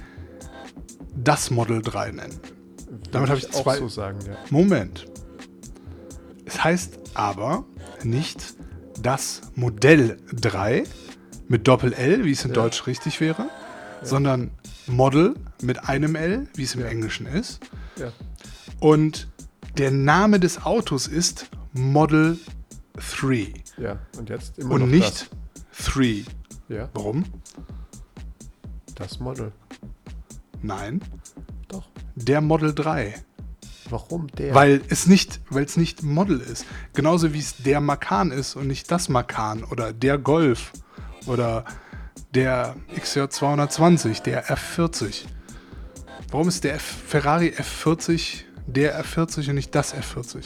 das Model 3 nennen. Damit Würde habe ich auch zwei- so sagen, ja. Moment. Es heißt aber nicht das Modell 3 mit Doppel-L, wie es in Ja. Deutsch richtig wäre, sondern Model mit einem L, wie es im Englischen ist. ja. Und der Name des Autos ist Model 3 Ja, und jetzt immer noch und nicht 3. das. Ja, Warum? das Model. Nein, Doch. der Model 3. Warum der? Weil es nicht, weil es nicht Model ist. Genauso wie es der Macan ist und nicht das Macan oder der Golf oder der XJ 220, der F40. Warum ist der F Ferrari F40 der F40 und nicht das F40?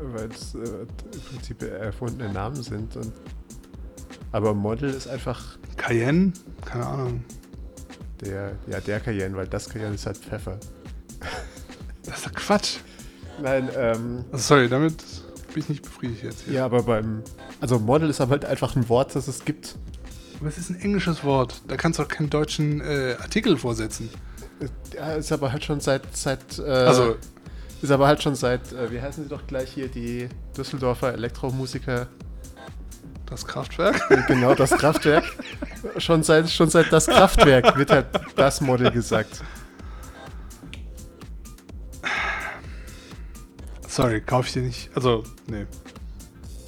Weil es äh, im Prinzip erfundene Namen sind. Und aber Model ist einfach Cayenne? Keine Ahnung. Der, ja, der Cayenne, weil das Cayenne ist halt Pfeffer. Das ist doch Quatsch. Nein, ähm, Also sorry, damit bin ich nicht befriedigt jetzt. Hier. ja, aber beim, also Model ist aber halt einfach ein Wort, das es gibt. Aber es ist ein englisches Wort. Da kannst du auch keinen deutschen äh, Artikel vorsetzen. Ja, ist aber halt schon seit, seit, äh, Also, ist aber halt schon seit, äh, wie heißen sie doch gleich hier, die Düsseldorfer Elektromusiker, das Kraftwerk. genau das Kraftwerk. schon seit, schon seit das Kraftwerk wird halt das Model gesagt. Sorry, kaufe ich dir nicht. Also, nee.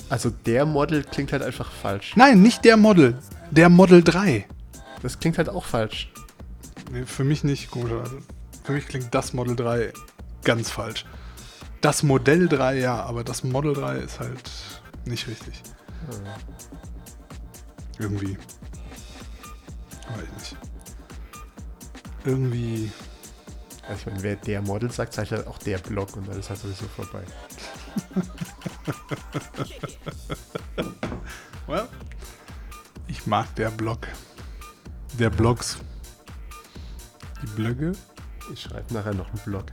Also der Model klingt halt einfach falsch. Nein, nicht der Model. Der Model 3. Das klingt halt auch falsch. Nee, für mich nicht, komischerweise. Für mich klingt das Model 3 ganz falsch. Das Modell 3 ja, aber das Model 3 ist halt nicht richtig. Irgendwie. Weiß nicht. Irgendwie. Also ich meine, wer der Model sagt, sagt halt auch der Block und ist halt sowieso vorbei. Well, ich mag der Blog. Der Blogs. Die Blöcke. Ich schreibe nachher noch einen Blog.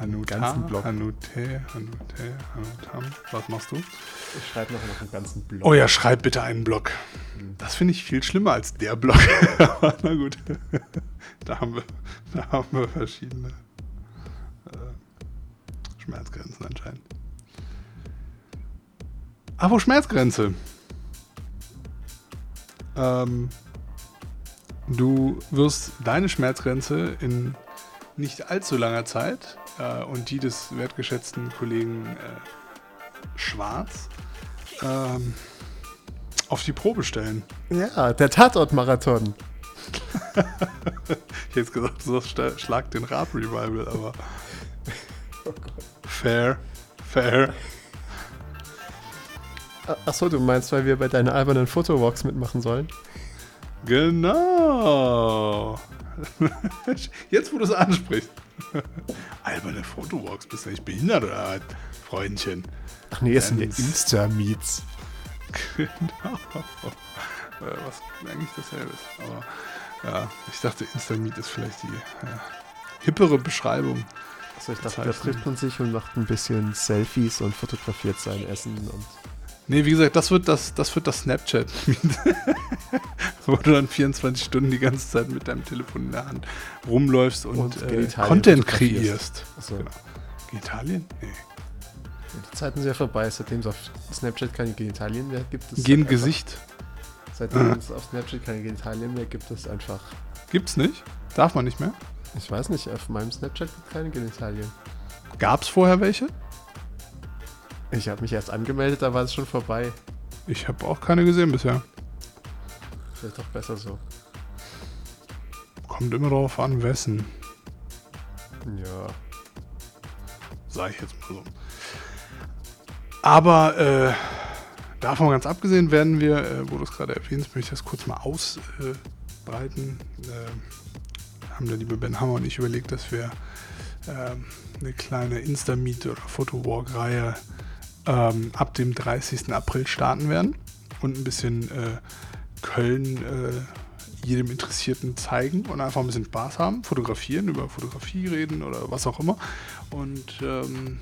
Hanuta, ganzen Blog. Hanute, Hanute, Hanutam. Was machst du? Ich schreibe noch einen ganzen Blog. Oh ja, schreib bitte einen Blog. Das finde ich viel schlimmer als der Blog. Aber na gut. Da haben wir, da haben wir verschiedene äh, Schmerzgrenzen anscheinend. Aber Schmerzgrenze. Ähm, du wirst deine Schmerzgrenze in nicht allzu langer Zeit äh, und die des wertgeschätzten Kollegen äh, Schwarz ähm, auf die Probe stellen. Ja, der Tatort-Marathon. Ich hätte jetzt gesagt, so sta- schlag den Rap-Revival, aber. Fair, fair. Achso, du meinst, weil wir bei deinen albernen Fotowalks mitmachen sollen? Genau. Jetzt, wo du es ansprichst. Alberne Fotowalks, bist du nicht behindert oder was, Freundchen? Ach nee, es sind ja Insta-Meets. Genau. Äh, Was eigentlich dasselbe ist. Aber Ja, ich dachte, Instameet ist vielleicht die ja, hippere Beschreibung. Also ich dachte, da trifft man sich und macht ein bisschen Selfies und fotografiert sein Essen und. Nee, wie gesagt, das wird das, das wird das Snapchat. Wo du dann 24 Stunden die ganze Zeit mit deinem Telefon in der Hand rumläufst und, Und äh, Content kreierst. Achso. Genau. Genitalien? Nee. Die Zeiten sind ja vorbei, seitdem es auf Snapchat keine Genitalien mehr gibt. Es Gehen einfach- Gesicht. Seitdem Mhm. es auf Snapchat keine Genitalien mehr gibt, es einfach. Gibt's nicht? Darf man nicht mehr? Ich weiß nicht, auf meinem Snapchat gibt es keine Genitalien. Gab's vorher welche? Ich habe mich erst angemeldet, da war es schon vorbei. Ich habe auch keine gesehen bisher. Vielleicht doch besser so. Kommt immer darauf an, wessen. Ja. Sag ich jetzt mal so. Aber äh, davon ganz abgesehen werden wir, äh, wo du es gerade erwähnst, möchte ich das kurz mal ausbreiten. Äh, haben der liebe Ben Hammer und ich überlegt, dass wir ähm, eine kleine Insta-Meet oder Photowalk-Reihe ähm, ab dem 30. April starten werden und ein bisschen äh, Köln äh, jedem Interessierten zeigen und einfach ein bisschen Spaß haben, fotografieren, über Fotografie reden oder was auch immer. Und ähm,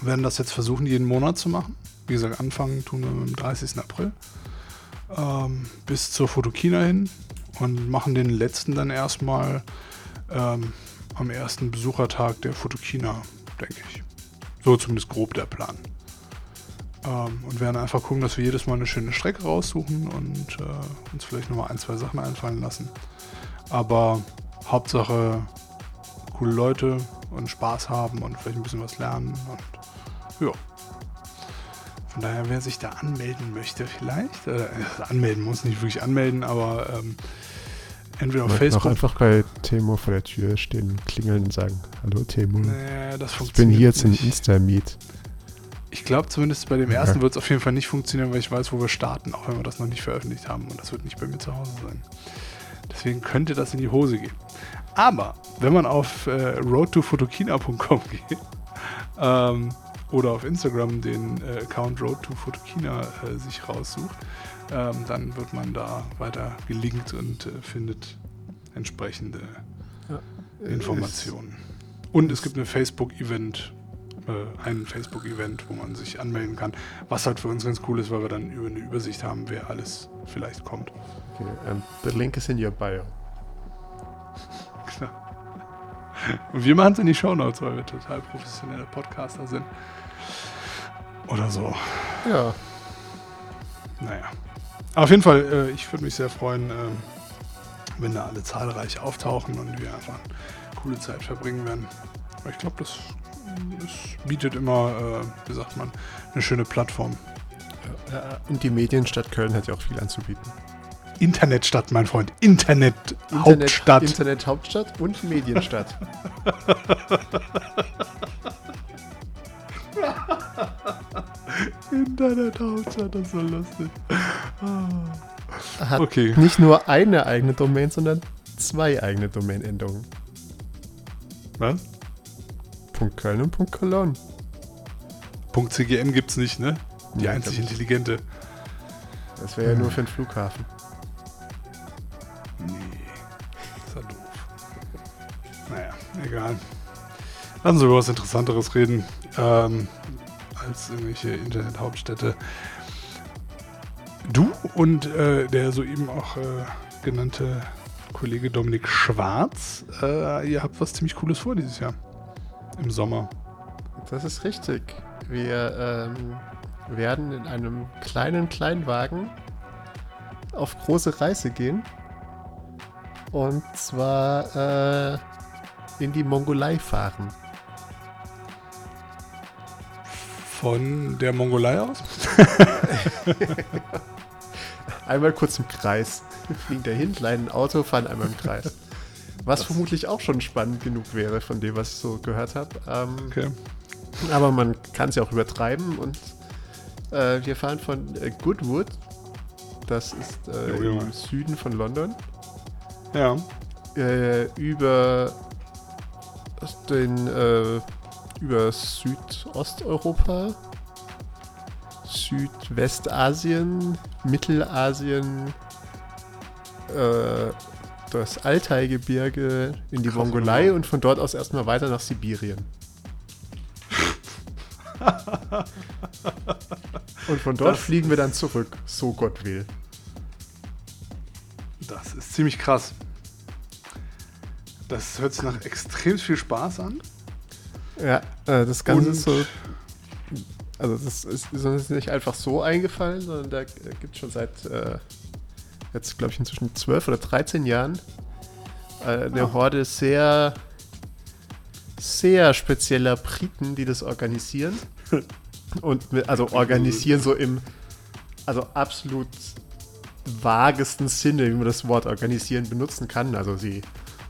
werden das jetzt versuchen, jeden Monat zu machen. Wie gesagt, anfangen tun wir am 30. April ähm, bis zur Fotokina hin und machen den letzten dann erstmal ähm, am ersten Besuchertag der Fotokina, denke ich. So zumindest grob der Plan. Ähm, und werden einfach gucken, dass wir jedes Mal eine schöne Strecke raussuchen und äh, uns vielleicht nochmal ein, zwei Sachen einfallen lassen. Aber Hauptsache coole Leute und Spaß haben und vielleicht ein bisschen was lernen und ja. Von daher, wer sich da anmelden möchte, vielleicht, äh, anmelden muss nicht wirklich anmelden, aber ähm, entweder auf Noch Facebook. einfach bei Temo vor der Tür stehen, klingeln und sagen: Hallo Temo. Nee, das ich funktioniert bin hier zum nicht. Insta-Meet. Ich glaube zumindest bei dem Ja. ersten wird es auf jeden Fall nicht funktionieren, weil ich weiß, wo wir starten, auch wenn wir das noch nicht veröffentlicht haben. Und das wird nicht bei mir zu Hause sein. Deswegen könnte das in die Hose gehen. Aber wenn man auf äh, roadtofotokina.com geht ähm, oder auf Instagram den äh, Account roadtofotokina äh, sich raussucht, ähm, dann wird man da weiter gelinkt und äh, findet entsprechende Informationen. Und es gibt eine Facebook-Event, äh, ein Facebook-Event, wo man sich anmelden kann. Was halt für uns ganz cool ist, weil wir dann über eine Übersicht haben, wer alles vielleicht kommt. Okay, um, the link is in your bio. Klar. Und wir machen es in die Shownotes, weil wir total professionelle Podcaster sind. Oder so. Ja, Naja. Auf jeden Fall, äh, ich würde mich sehr freuen, ähm, wenn da alle zahlreich auftauchen und wir einfach eine coole Zeit verbringen werden. Aber ich glaube, das, das bietet immer, äh, wie sagt man, eine schöne Plattform. Und die Medienstadt Köln hat ja auch viel anzubieten. Internetstadt, mein Freund. Internet, Internet, Hauptstadt. Internet Hauptstadt und Medienstadt. Internet Hauptstadt, das ist so lustig. Hat Okay. nicht nur eine eigene Domain, sondern zwei eigene Domain-Endungen. Was? Punkt Köln und Punkt Cologne. Punkt CGN gibt's nicht, ne? Die Nee, einzig intelligente. Das wäre ja nur für den Flughafen. Nee. Ist ja doof. Naja, egal. Lassen Sie über was Interessanteres reden, ähm, als irgendwelche Internethauptstädte. Du und äh, der soeben auch äh, genannte Kollege Dominik Schwarz, äh, ihr habt was ziemlich Cooles vor dieses Jahr. Im Sommer. Das ist richtig. Wir ähm, werden in einem kleinen Kleinwagen auf große Reise gehen. Und zwar äh, in die Mongolei fahren. Von der Mongolei aus? Einmal kurz im Kreis. Fliegen dahin, kleinen Auto, fahren einmal im Kreis. Was vermutlich auch schon spannend genug wäre von dem, was ich so gehört habe. Ähm, Okay. Aber man kann es ja auch übertreiben und äh, wir fahren von äh, Goodwood. Das ist äh, Jo, im Süden von London. Ja. Äh, über den äh, über Südosteuropa, Südwestasien, Mittelasien, äh, das Altai-Gebirge in die Krass, Mongolei genau. und von dort aus erstmal weiter nach Sibirien. und von dort Das fliegen wir dann zurück, so Gott will. Das ist ziemlich krass. Das hört sich nach extrem viel Spaß an. Ja, äh, das Ganze Und- ist so. Also, das ist, ist uns nicht einfach so eingefallen, sondern da gibt es schon seit äh, jetzt, glaube ich, inzwischen 12 oder 13 Jahren äh, eine Ah. Horde sehr, sehr spezieller Briten, die das organisieren. Und mit, also organisieren so im, also absolut vagesten Sinne, wie man das Wort organisieren benutzen kann. Also sie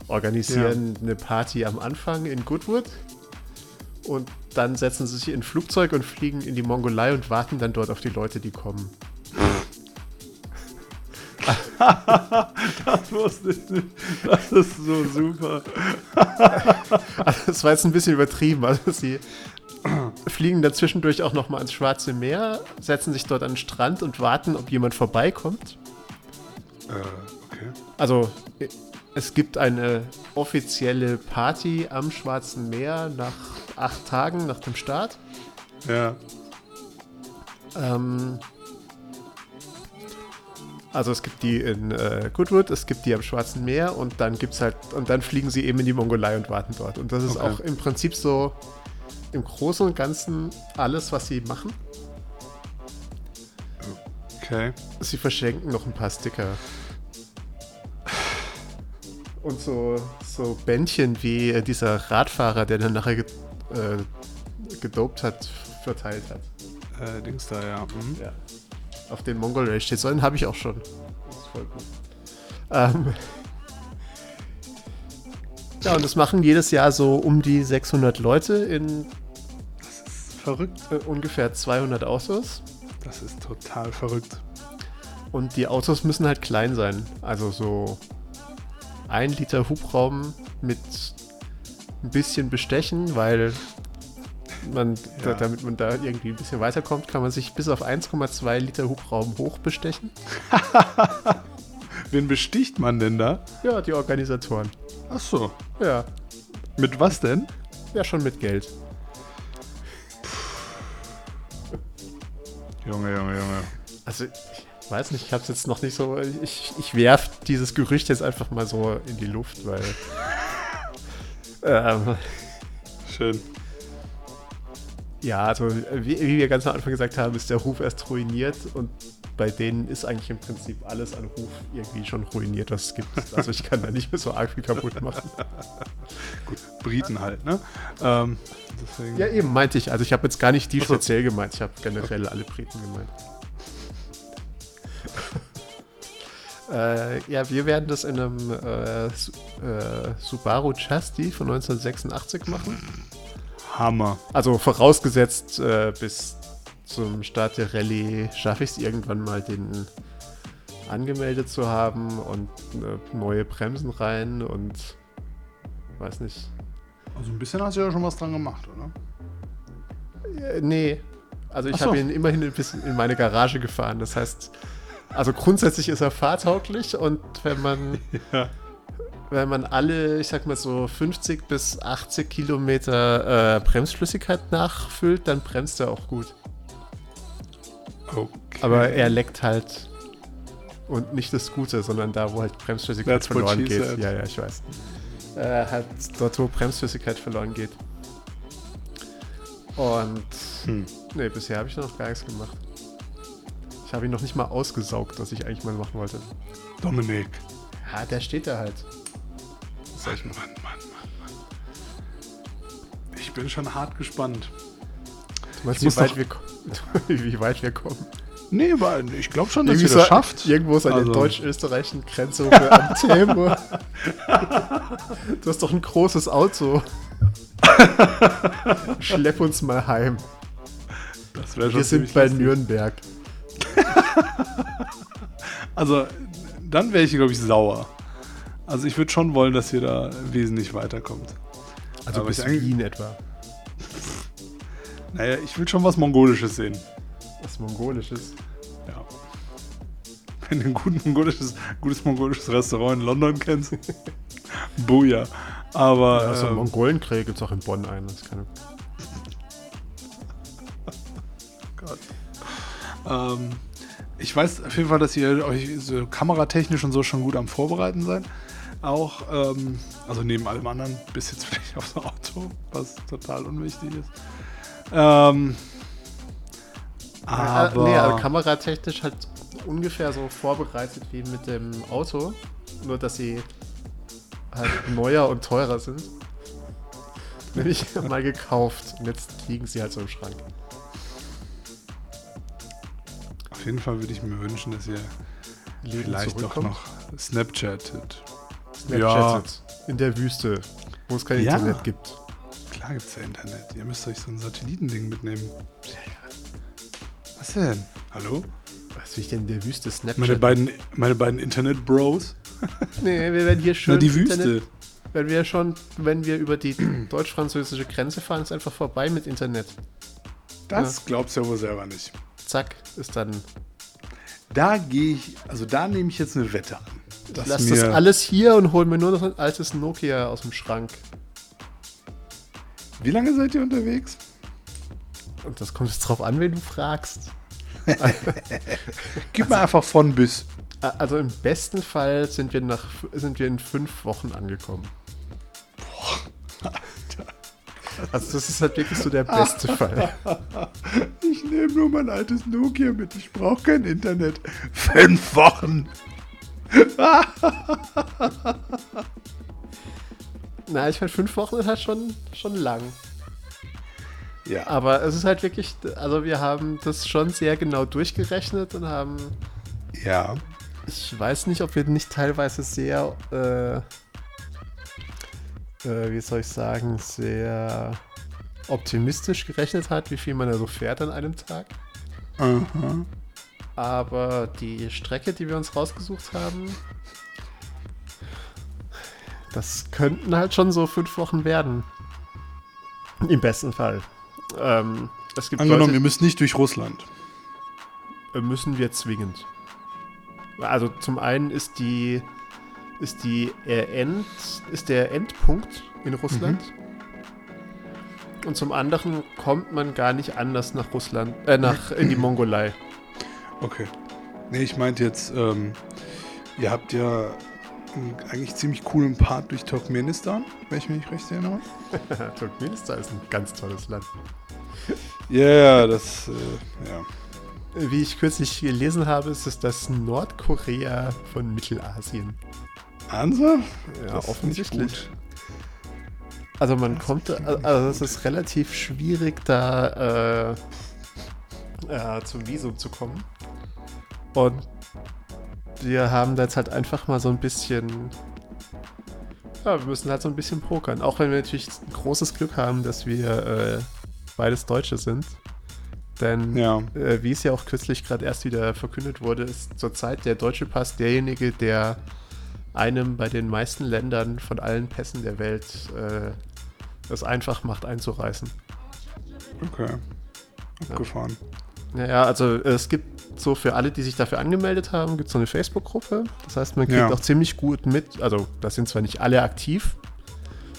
organisieren eine Party am Anfang in Goodwood und dann setzen sie sich in ein Flugzeug und fliegen in die Mongolei und warten dann dort auf die Leute, die kommen. Das wusste ich nicht. Das ist so super. Also das war jetzt ein bisschen übertrieben. Also sie fliegen dann zwischendurch auch nochmal ans Schwarze Meer, setzen sich dort an den Strand und warten, ob jemand vorbeikommt. Äh, okay. Also es gibt eine offizielle Party am Schwarzen Meer nach acht Tagen nach dem Start. Ja. Ähm, also es gibt die in äh, Goodwood, es gibt die am Schwarzen Meer und dann gibt's halt und dann fliegen sie eben in die Mongolei und warten dort. Und das ist Okay. auch im Prinzip so im Großen und Ganzen alles, was sie machen. Okay. Sie verschenken noch ein paar Sticker. Und so, so Bändchen wie äh, dieser Radfahrer, der dann nachher ge äh, gedopt hat, verteilt hat. Äh, Dings da, ja. Mhm. Ja. Auf den Mongol Race steht. So einen habe ich auch schon. Das ist voll gut. Ähm. Ja, und das machen jedes Jahr so um die 600 Leute in Verrückt. äh, ungefähr 200 Autos. Das ist total verrückt. Und die Autos müssen halt klein sein. Also so ein Liter Hubraum mit ein bisschen Bestechen, weil man, da, Ja. damit man da irgendwie ein bisschen weiterkommt, kann man sich bis auf 1,2 Liter Hubraum hochbestechen. Wen besticht man denn da? Ja, die Organisatoren. Ach so. Ja, Mit was denn? ja schon mit Geld. Junge, Junge, Junge. Also, ich weiß nicht, ich habe es jetzt noch nicht so. Ich, ich werf dieses Gerücht jetzt einfach mal so in die Luft, weil. ähm, Schön. ja, also, wie, wie wir ganz am Anfang gesagt haben, ist der Ruf erst ruiniert und bei denen ist eigentlich im Prinzip alles an Ruf irgendwie schon ruiniert, was es gibt. Also, ich kann da nicht mehr so arg viel kaputt machen. Gut, Briten halt, ne? Ähm. Ja, eben, meinte ich. Also, ich habe jetzt gar nicht die speziell gemeint, ich habe generell alle Briten gemeint. Äh, ja, wir werden das in einem äh, äh, Subaru Chasti von 1986 machen. Hammer. Also vorausgesetzt, äh, bis zum Start der Rallye schaffe ich es irgendwann mal, den angemeldet zu haben und äh, neue Bremsen rein und weiß nicht. Also ein bisschen hast du ja schon was dran gemacht, oder? Äh, nee, also ich so. habe ihn immerhin ein bisschen in meine Garage gefahren. Das heißt, also grundsätzlich ist er fahrtauglich und wenn man Ja. wenn man alle, ich sag mal so 50 bis 80 Kilometer äh, Bremsflüssigkeit nachfüllt, dann bremst er auch gut. Okay. Aber er leckt halt und nicht das Gute, sondern da, wo halt Bremsflüssigkeit That's verloren geht. said. Ja, ja, ich weiß. Äh, halt dort, wo Bremsflüssigkeit verloren geht. Und Hm. nee, bisher habe ich noch gar nichts gemacht. Ich habe ihn noch nicht mal ausgesaugt, was ich eigentlich mal machen wollte. Dominik. Ja, der steht da halt. Ich Mann? Mann, Mann, Mann, Mann. Ich bin schon hart gespannt. Du meinst, Ich wie, weit wir, wie weit wir kommen? Nee, aber ich glaube schon, dass Irgendwie ihr das schafft. Irgendwo ist an Also- der deutsch-österreichischen Grenze wir am Thema. Du hast doch ein großes Auto. Schlepp uns mal heim. Das wäre schon Wir sind bei lustig. Nürnberg. Also, dann wäre ich, glaube ich, sauer. Also, ich würde schon wollen, dass ihr da wesentlich weiterkommt. Also Aber bis Wien etwa. Naja, ich will schon was Mongolisches sehen. Was Mongolisches. Ja. wenn du ein gut mongolisches, gutes mongolisches Restaurant in London kennst. Buja. Aber. Ja, so ähm, Mongolenkrieg gibt es auch in Bonn ein. Das ist keine Ähm, ich weiß auf jeden Fall, dass ihr euch so kameratechnisch und so schon gut am Vorbereiten seid. Auch, ähm, also neben allem anderen, bis jetzt vielleicht aufs Auto, was total unwichtig ist. Ähm, aber, aber, nee, aber kameratechnisch halt ungefähr so vorbereitet wie mit dem Auto. Nur, dass sie halt neuer und teurer sind. Nämlich mal gekauft. Und jetzt liegen sie halt so im Schrank. Auf jeden Fall würde ich mir wünschen, dass ihr Leben vielleicht doch noch Snapchattet. Snapchattet. In der Wüste, wo es kein Ja. Internet gibt. Klar gibt es ja Internet. Ihr müsst euch so ein Satellitending mitnehmen. Was denn? Hallo? Was will ich denn in der Wüste Snapchat? Meine beiden, meine beiden Internet-Bros? nee, wir werden hier schön Na, die Wüste. Internet, wenn wir schon, wenn wir über die deutsch-französische Grenze fahren, ist einfach vorbei mit Internet. Das glaubst du ja wohl selber nicht. Zack, ist dann. Da gehe ich, also da nehme ich jetzt eine Wette an. dass Lass mir- das alles hier und hol mir nur noch ein altes Nokia aus dem Schrank. Wie lange seid ihr unterwegs? Und das kommt jetzt drauf an, wen du fragst. Gib mir einfach von bis. Also im besten Fall sind wir nach sind wir in fünf Wochen angekommen. Also das ist halt wirklich so der beste Fall. Ich nehme nur mein altes Nokia mit. Ich brauche kein Internet. Fünf Wochen. Na, ich meine, fünf Wochen ist halt schon, schon lang. Ja. Aber es ist halt wirklich, also wir haben das schon sehr genau durchgerechnet und haben, Ja. ich weiß nicht, ob wir nicht teilweise sehr, äh, äh, wie soll ich sagen, sehr optimistisch gerechnet hat, wie viel man da so fährt an einem Tag. Aha. Aber die Strecke, die wir uns rausgesucht haben, das könnten halt schon so fünf Wochen werden. Im besten Fall. Ähm, es gibt Angenommen, Leute, ihr müsst nicht durch Russland. äh, müssen wir zwingend. Also zum einen ist die ist die äh, End ist der Endpunkt in Russland. Und zum anderen kommt man gar nicht anders nach Russland, äh, nach in die Mongolei. Okay. Nee, ich meinte jetzt, ähm, ihr habt ja einen eigentlich ziemlich coolen Part durch Turkmenistan, wenn ich mich nicht recht erinnere. Turkmenistan ist ein ganz tolles Land. Ja, ja, das, äh, ja. Wie ich kürzlich gelesen habe, ist es das Nordkorea von Mittelasien. Ernsthaft? Ja, Das offensichtlich. Also man kommt, also es ist relativ schwierig, da äh, äh, zum Visum zu kommen. Und wir haben da jetzt halt einfach mal so ein bisschen, ja, wir müssen halt so ein bisschen pokern. Auch wenn wir natürlich ein großes Glück haben, dass wir äh, beides Deutsche sind. Denn Ja. äh, wie es ja auch kürzlich gerade erst wieder verkündet wurde, ist zurzeit der deutsche Pass derjenige, der einem bei den meisten Ländern von allen Pässen der Welt äh, es einfach macht einzureißen. Okay. Abgefahren. Naja, also es gibt so für alle, die sich dafür angemeldet haben, gibt es so eine Facebook-Gruppe. Das heißt, man kriegt Ja. auch ziemlich gut mit, also das sind zwar nicht alle aktiv,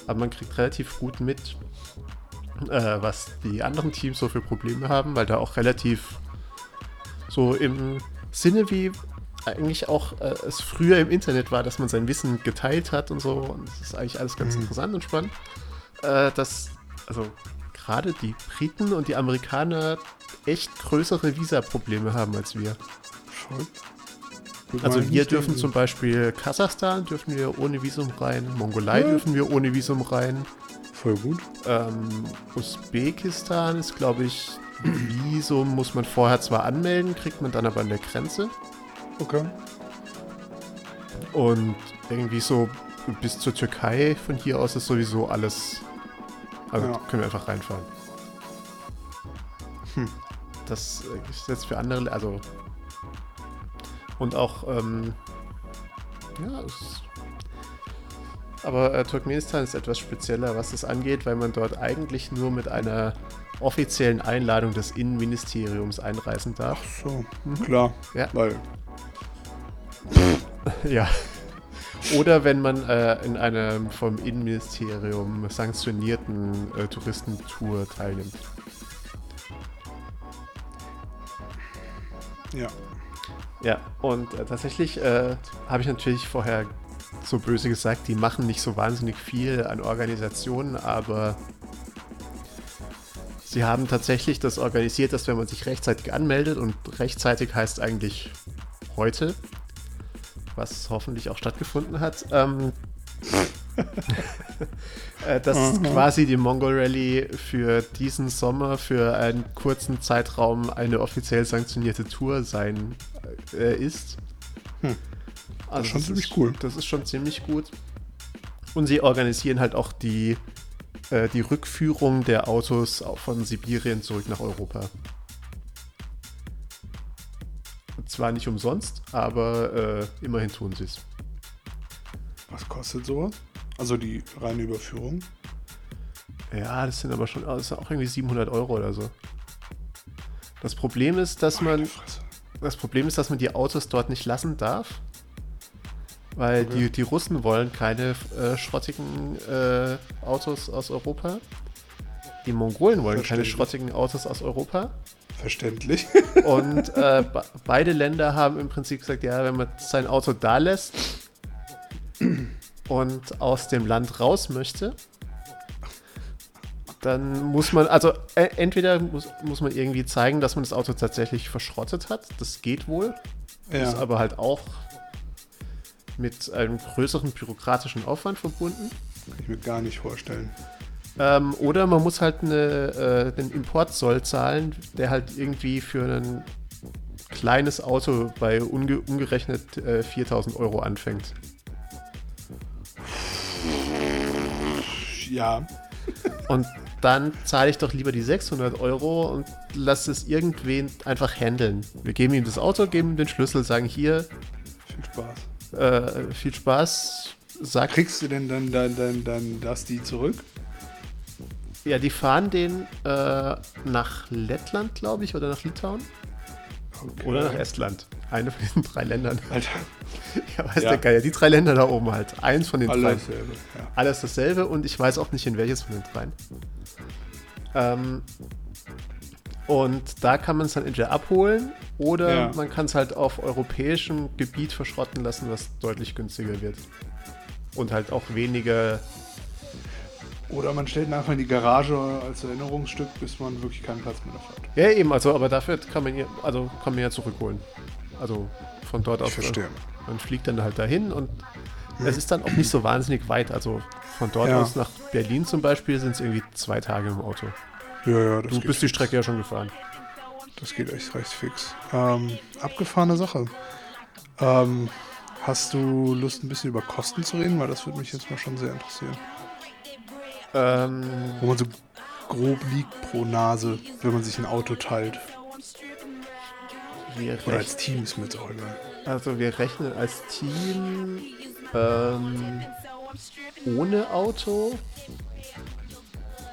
aber man kriegt relativ gut mit, äh, was die anderen Teams so für Probleme haben, weil da auch relativ so im Sinne wie eigentlich auch äh, es früher im Internet war, dass man sein Wissen geteilt hat und so. Und das ist eigentlich alles ganz Mhm. interessant und spannend. Äh, dass, also gerade die Briten und die Amerikaner echt größere Visa-Probleme haben als wir. Würde Also wir dürfen zum Beispiel Kasachstan dürfen wir ohne Visum rein, Mongolei Ja. dürfen wir ohne Visum rein, Voll gut. ähm, Usbekistan ist glaube ich Visum muss man vorher zwar anmelden, kriegt man dann aber an der Grenze Okay. und irgendwie so bis zur Türkei von hier aus ist sowieso alles, also Ja. können wir einfach reinfahren. Hm. Das ist jetzt für andere, also und auch, ähm, ja, es, aber äh, Turkmenistan ist etwas spezieller, was das angeht, weil man dort eigentlich nur mit einer offiziellen Einladung des Innenministeriums einreisen darf. So, klar. Ja. Weil Ja. Oder wenn man äh, in einem vom Innenministerium sanktionierten äh, Touristentour teilnimmt. Ja. Ja, und äh, tatsächlich äh, habe ich natürlich vorher so böse gesagt, die machen nicht so wahnsinnig viel an Organisationen, aber sie haben tatsächlich das organisiert, dass wenn man sich rechtzeitig anmeldet und rechtzeitig heißt eigentlich heute, was hoffentlich auch stattgefunden hat, ähm, äh, dass quasi die Mongol Rally für diesen Sommer für einen kurzen Zeitraum eine offiziell sanktionierte Tour sein äh, ist. Hm. Also ist schon das ziemlich cool. Das ist schon ziemlich gut. Und sie organisieren halt auch die, äh, die Rückführung der Autos von Sibirien zurück nach Europa. Zwar nicht umsonst, aber äh, immerhin tun sie es. Was kostet sowas? Also die reine Überführung? Ja, das sind aber schon das sind auch irgendwie 700 Euro oder so. Das Problem ist, dass man Fresse. das Problem ist, dass man die Autos dort nicht lassen darf, weil Okay. die, die Russen wollen keine äh, schrottigen äh, Autos aus Europa. Die Mongolen wollen keine schrottigen Autos aus Europa. Verständlich. Und äh, be- beide Länder haben im Prinzip gesagt, ja, wenn man sein Auto da lässt und aus dem Land raus möchte, dann muss man, also äh, entweder muss, muss man irgendwie zeigen, dass man das Auto tatsächlich verschrottet hat. Das geht wohl. ja. Ist aber halt auch mit einem größeren bürokratischen Aufwand verbunden. Kann ich mir gar nicht vorstellen. Ähm, oder man muss halt eine, äh, den Importzoll zahlen, der halt irgendwie für ein kleines Auto bei unge umgerechnet äh, 4000 Euro anfängt. Ja. Und dann zahle ich doch lieber die 600 Euro und lasse es irgendwen einfach handeln. Wir geben ihm das Auto, geben ihm den Schlüssel, sagen hier, Viel Spaß. äh, viel Spaß, sag Kriegst du denn dann, dann, dann, dann das die zurück? Ja, die fahren den äh, nach Lettland, glaube ich, oder nach Litauen. Okay. Oder nach Estland. Eine von diesen drei Ländern. Alter, Ja, weiß Ja. der Geier. Die drei Länder da oben halt. Eins von den drei. alles selbe. Ja. Alles dasselbe und ich weiß auch nicht, in welches von den dreien. Ähm, und da kann man es dann entweder abholen oder Ja. man kann es halt auf europäischem Gebiet verschrotten lassen, was deutlich günstiger wird. Und halt auch weniger. Oder man stellt ihn einfach in die Garage als Erinnerungsstück, bis man wirklich keinen Platz mehr dafür hat. Ja, eben, also, aber dafür kann man ja, also kann man ja zurückholen. Also von dort aus. Ich verstehe. Man fliegt dann halt dahin und es ist dann auch nicht so wahnsinnig weit. Also von dort Ja. aus nach Berlin zum Beispiel sind es irgendwie zwei Tage im Auto. Ja, ja, das Du geht, bist die Strecke ja schon gefahren. das geht echt recht fix. Ähm, abgefahrene Sache. Ähm, hast du Lust, ein bisschen über Kosten zu reden? Weil das würde mich jetzt mal schon sehr interessieren. Ähm, Wo man so grob liegt pro Nase, wenn man sich ein Auto teilt. wir Oder als Team ist mir jetzt auch egal. also wir rechnen als Team ähm, ohne Auto.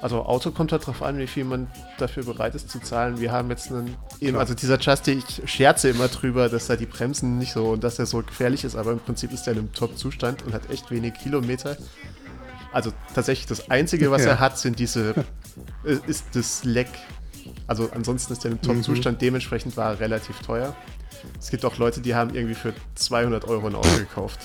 Also Auto kommt halt drauf an, wie viel man dafür bereit ist zu zahlen. Wir haben jetzt einen, eben, also dieser Justy, ich scherze immer drüber, dass da die Bremsen nicht so und dass er so gefährlich ist, aber im Prinzip ist er in einem Top-Zustand und hat echt wenig Kilometer. Also tatsächlich das Einzige, was Ja. er hat, sind diese, äh, ist das Leck. Also ansonsten ist er im Top-Zustand, dementsprechend war er relativ teuer. Es gibt auch Leute, die haben irgendwie für 200 Euro ein Auto gekauft.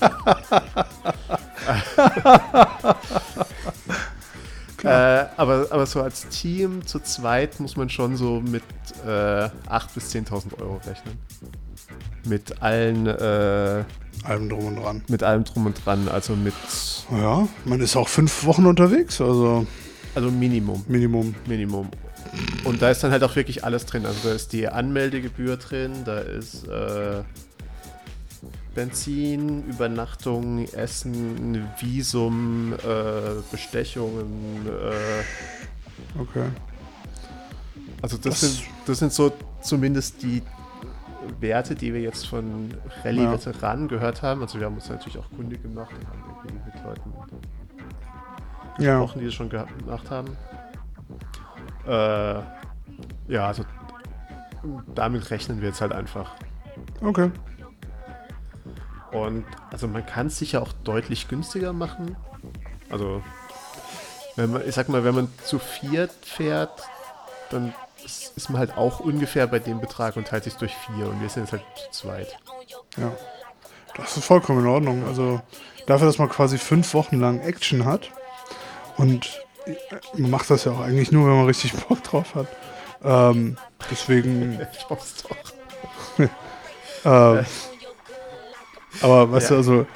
äh, aber, aber so als Team zu zweit muss man schon so mit äh, 8.000 bis 10.000 Euro rechnen. Mit allen, äh, Allem drum und dran. mit allem drum und dran. Also mit, Ja, man ist auch fünf Wochen unterwegs, also also Minimum. Minimum. Minimum. Und da ist dann halt auch wirklich alles drin. Also da ist die Anmeldegebühr drin, da ist äh, Benzin, Übernachtung, Essen, Visum, äh, Bestechungen. Äh, Okay. also das, Das- sind, das sind so zumindest die Werte, die wir jetzt von Rallye-Veteranen gehört haben. Also wir haben uns natürlich auch kundig gemacht und haben irgendwie mit Leuten Ja. gesprochen, die das schon gemacht haben. Äh, ja, also damit rechnen wir jetzt halt einfach. Okay. Und also man kann es sicher auch deutlich günstiger machen. Also, wenn man, ich sag mal, wenn man zu viert fährt, dann ist ist man halt auch ungefähr bei dem Betrag und teilt sich durch vier und wir sind jetzt halt zu zweit. Ja. Das ist vollkommen in Ordnung. Also dafür, dass man quasi fünf Wochen lang Action hat und äh, man macht das ja auch eigentlich nur, wenn man richtig Bock drauf hat. Ähm, deswegen, Ich hoff's doch. ähm, aber weißt Ja. du, also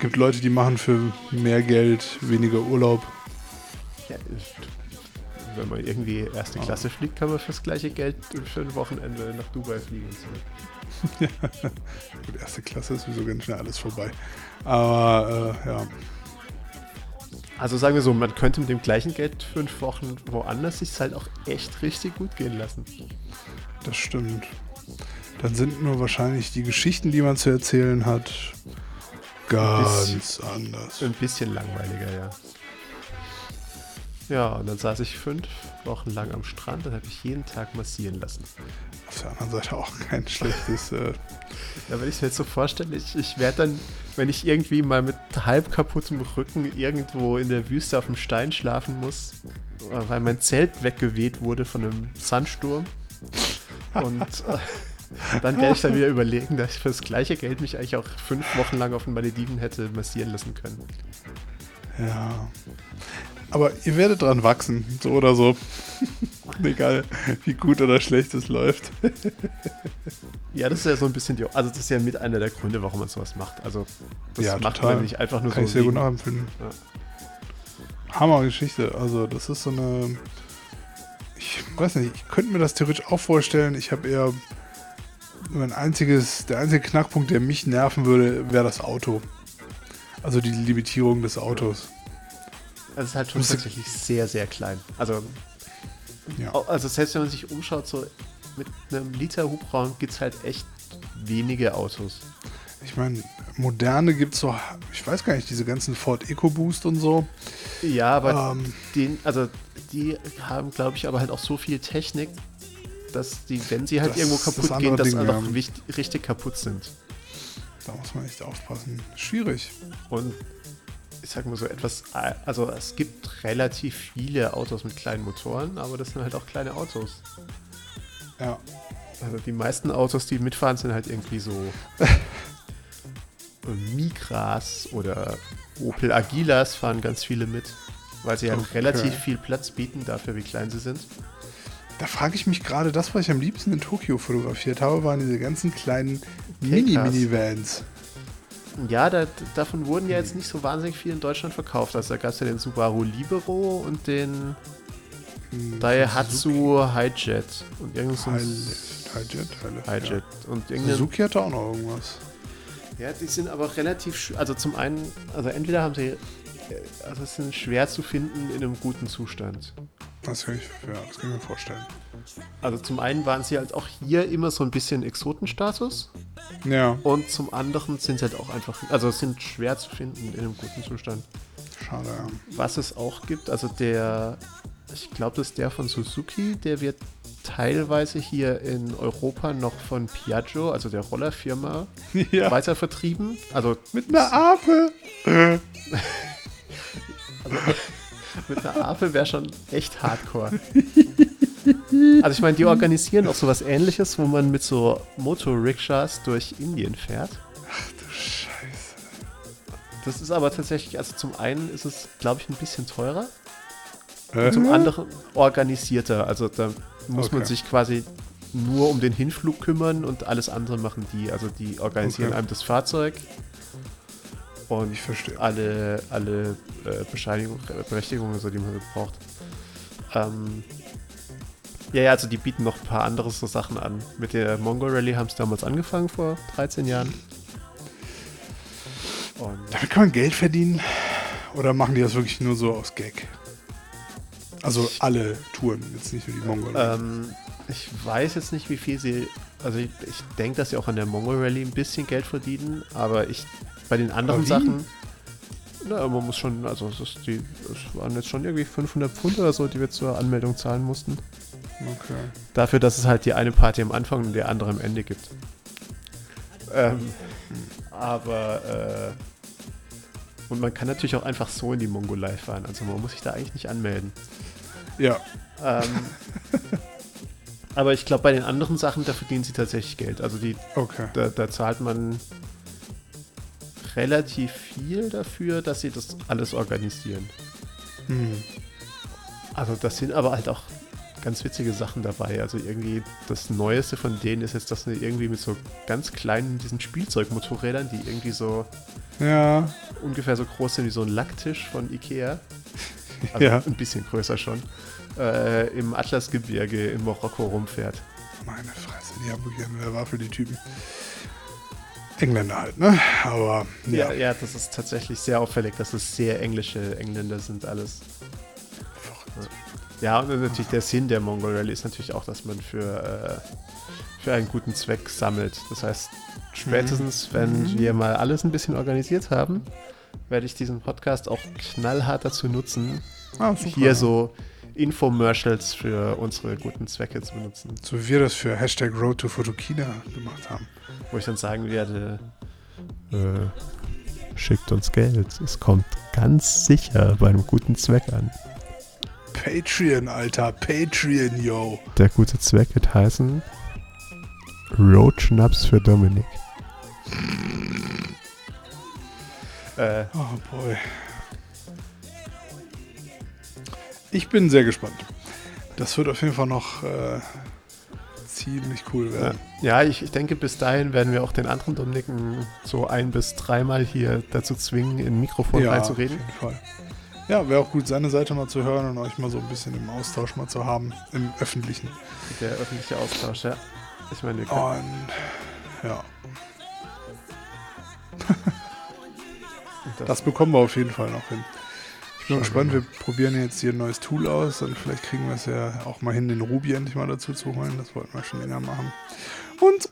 gibt Leute, die machen für mehr Geld weniger Urlaub. Ja, wenn man irgendwie erste Klasse fliegt, kann man fürs gleiche Geld für ein Wochenende nach Dubai fliegen. und So. Gut, erste Klasse ist sowieso ganz schnell alles vorbei. Aber äh, ja, Also sagen wir so, man könnte mit dem gleichen Geld fünf Wochen woanders sich halt auch echt richtig gut gehen lassen. das stimmt. Dann sind nur wahrscheinlich die Geschichten, die man zu erzählen hat, ganz anders. Ein bisschen langweiliger, ja. Ja, und dann saß ich fünf Wochen lang am Strand und habe ich jeden Tag massieren lassen. Auf der anderen Seite auch kein schlechtes. Äh, Ja, wenn ich es mir jetzt so vorstelle, ich, ich werde dann, wenn ich irgendwie mal mit halb kaputtem Rücken irgendwo in der Wüste auf dem Stein schlafen muss, äh, weil mein Zelt weggeweht wurde von einem Sandsturm. Und äh, dann werde ich dann wieder überlegen, dass ich für das gleiche Geld mich eigentlich auch fünf Wochen lang auf den Malediven hätte massieren lassen können. ja. Aber ihr werdet dran wachsen, so oder so. Egal, wie gut oder schlecht es läuft. Ja, das ist ja so ein bisschen die, also das ist ja mit einer der Gründe, warum man sowas macht. Also das Ja, macht total. man nicht einfach nur Kann so. ich sehr gut nachempfinden. Ja. Hammer-Geschichte. Also, das ist so eine. Ich weiß nicht, ich könnte mir das theoretisch auch vorstellen. Ich habe eher. Mein einziges, der einzige Knackpunkt, der mich nerven würde, wäre das Auto. Also die Limitierung des Autos. Das ist halt schon tatsächlich sehr, sehr klein. Also, Ja. also selbst wenn man sich umschaut, so mit einem Liter Hubraum gibt es halt echt wenige Autos. Ich meine, moderne gibt es so, ich weiß gar nicht, diese ganzen Ford EcoBoost und so. Ja, aber Ähm, den, also die haben, glaube ich, aber halt auch so viel Technik, dass die, wenn sie halt Das irgendwo das kaputt andere gehen, dass Ding, einfach richtig kaputt sind. da muss man echt aufpassen. Schwierig. Und ich sag mal so etwas, also es gibt relativ viele Autos mit kleinen Motoren, aber das sind halt auch kleine Autos. Ja. Also die meisten Autos, die mitfahren, sind halt irgendwie so Migras oder Opel Agilas fahren ganz viele mit, weil sie halt Okay. relativ viel Platz bieten dafür, wie klein sie sind. Da frage ich mich gerade, das, was ich am liebsten in Tokio fotografiert habe, waren diese ganzen kleinen K-Cars. Ja, da, davon wurden ja jetzt nicht so wahnsinnig viel in Deutschland verkauft. Also da gab es ja den Subaru Libero und den Hm, Daihatsu Hijet und irgendein Hijet, Hijet, und irgendein Suzuki hatte auch noch irgendwas. Ja, die sind aber relativ, also zum einen, also entweder haben sie, äh, also es sind schwer zu finden in einem guten Zustand. Das kann ich, ja, das kann ich mir vorstellen. Also zum einen waren sie halt auch hier immer so ein bisschen Exotenstatus Ja, und zum anderen sind sie halt auch einfach, also sind schwer zu finden in einem guten Zustand. schade, ja. Was es auch gibt, also der, ich glaube, das ist der von Suzuki, der wird teilweise hier in Europa noch von Piaggio, also der Rollerfirma, ja. weiter vertrieben. Also Mit einer Ape. Äh, Mit einer Ape wäre schon echt hardcore. Also ich meine, die organisieren auch sowas ähnliches, wo man mit so Motor-Rickshas durch Indien fährt. du Scheiße. Das ist aber tatsächlich, also zum einen ist es, glaube ich, ein bisschen teurer Äh, und zum anderen organisierter. Also da muss man Okay. sich quasi nur um den Hinflug kümmern und alles andere machen die. Also die organisieren Okay. einem das Fahrzeug und Ich verstehe. alle, alle äh, Berechtigungen, so, die man braucht. Ähm, ja, ja, also die bieten noch ein paar andere so Sachen an. Mit der Mongo Rally haben sie damals angefangen vor 13 Jahren. Und Damit kann man Geld verdienen? Oder machen die das wirklich nur so aus Gag? Also alle Touren, jetzt nicht nur die Mongol. ähm, ich weiß jetzt nicht, wie viel sie. Also ich, ich denke, dass sie auch an der Mongo Rally ein bisschen Geld verdienen, aber ich bei den anderen? Sachen. Na, man muss schon, also es, die, es waren jetzt schon irgendwie 500 Pfund oder so, die wir zur Anmeldung zahlen mussten. Okay. Dafür, dass es halt die eine Party am Anfang und die andere am Ende gibt. Ähm, Aber, äh, und man kann natürlich auch einfach so in die Mongolei fahren. Also man muss sich da eigentlich nicht anmelden. Ja. Ähm, aber ich glaube, bei den anderen Sachen, da verdienen sie tatsächlich Geld. Also die, Okay. da, da zahlt man relativ viel dafür, dass sie das alles organisieren. Hm. Also das sind aber halt auch ganz witzige Sachen dabei. Also irgendwie das Neueste von denen ist jetzt, dass sie irgendwie mit so ganz kleinen, diesen Spielzeugmotorrädern, die irgendwie so Ja. ungefähr so groß sind wie so ein Lacktisch von Ikea, also Ja. ein bisschen größer schon, äh, im Atlasgebirge in Marokko rumfährt. Meine Fresse, die Hamburger, wer war für die Typen? Engländer halt, ne? Aber Ja. ja. ja, das ist tatsächlich sehr auffällig, dass es sehr englische Engländer sind alles. Ja, und natürlich der Sinn der Mongol Rally ist natürlich auch, dass man für, äh, für einen guten Zweck sammelt. Das heißt, spätestens, wenn wir mal alles ein bisschen organisiert haben, werde ich diesen Podcast auch knallhart dazu nutzen, Ah, hier so Infomercials für unsere guten Zwecke zu benutzen. So wie wir das für Hashtag Road to Photokina gemacht haben. Wo ich dann sagen werde, äh, schickt uns Geld. Es kommt ganz sicher bei einem guten Zweck an. Patreon, Alter, Patreon, yo. Der gute Zweck wird heißen Roadschnaps für Dominik. Äh, Oh boy. Ich bin sehr gespannt. Das wird auf jeden Fall noch äh, ziemlich cool ja, werden. ja ich, ich denke, bis dahin werden wir auch den anderen Dominiken so ein- bis dreimal hier dazu zwingen, in Mikrofon reinzureden. auf jeden Fall. Ja, wäre auch gut, seine Seite mal zu hören und euch mal so ein bisschen im Austausch mal zu haben, im Öffentlichen. Der öffentliche Austausch, ja. Ich meine, wir können, Und ja, das, das bekommen wir auf jeden Fall noch hin. Ich bin gespannt, wir wir probieren jetzt hier ein neues Tool aus und vielleicht kriegen wir es ja auch mal hin, den Ruby endlich mal dazu zu holen. Das wollten wir schon länger machen. Und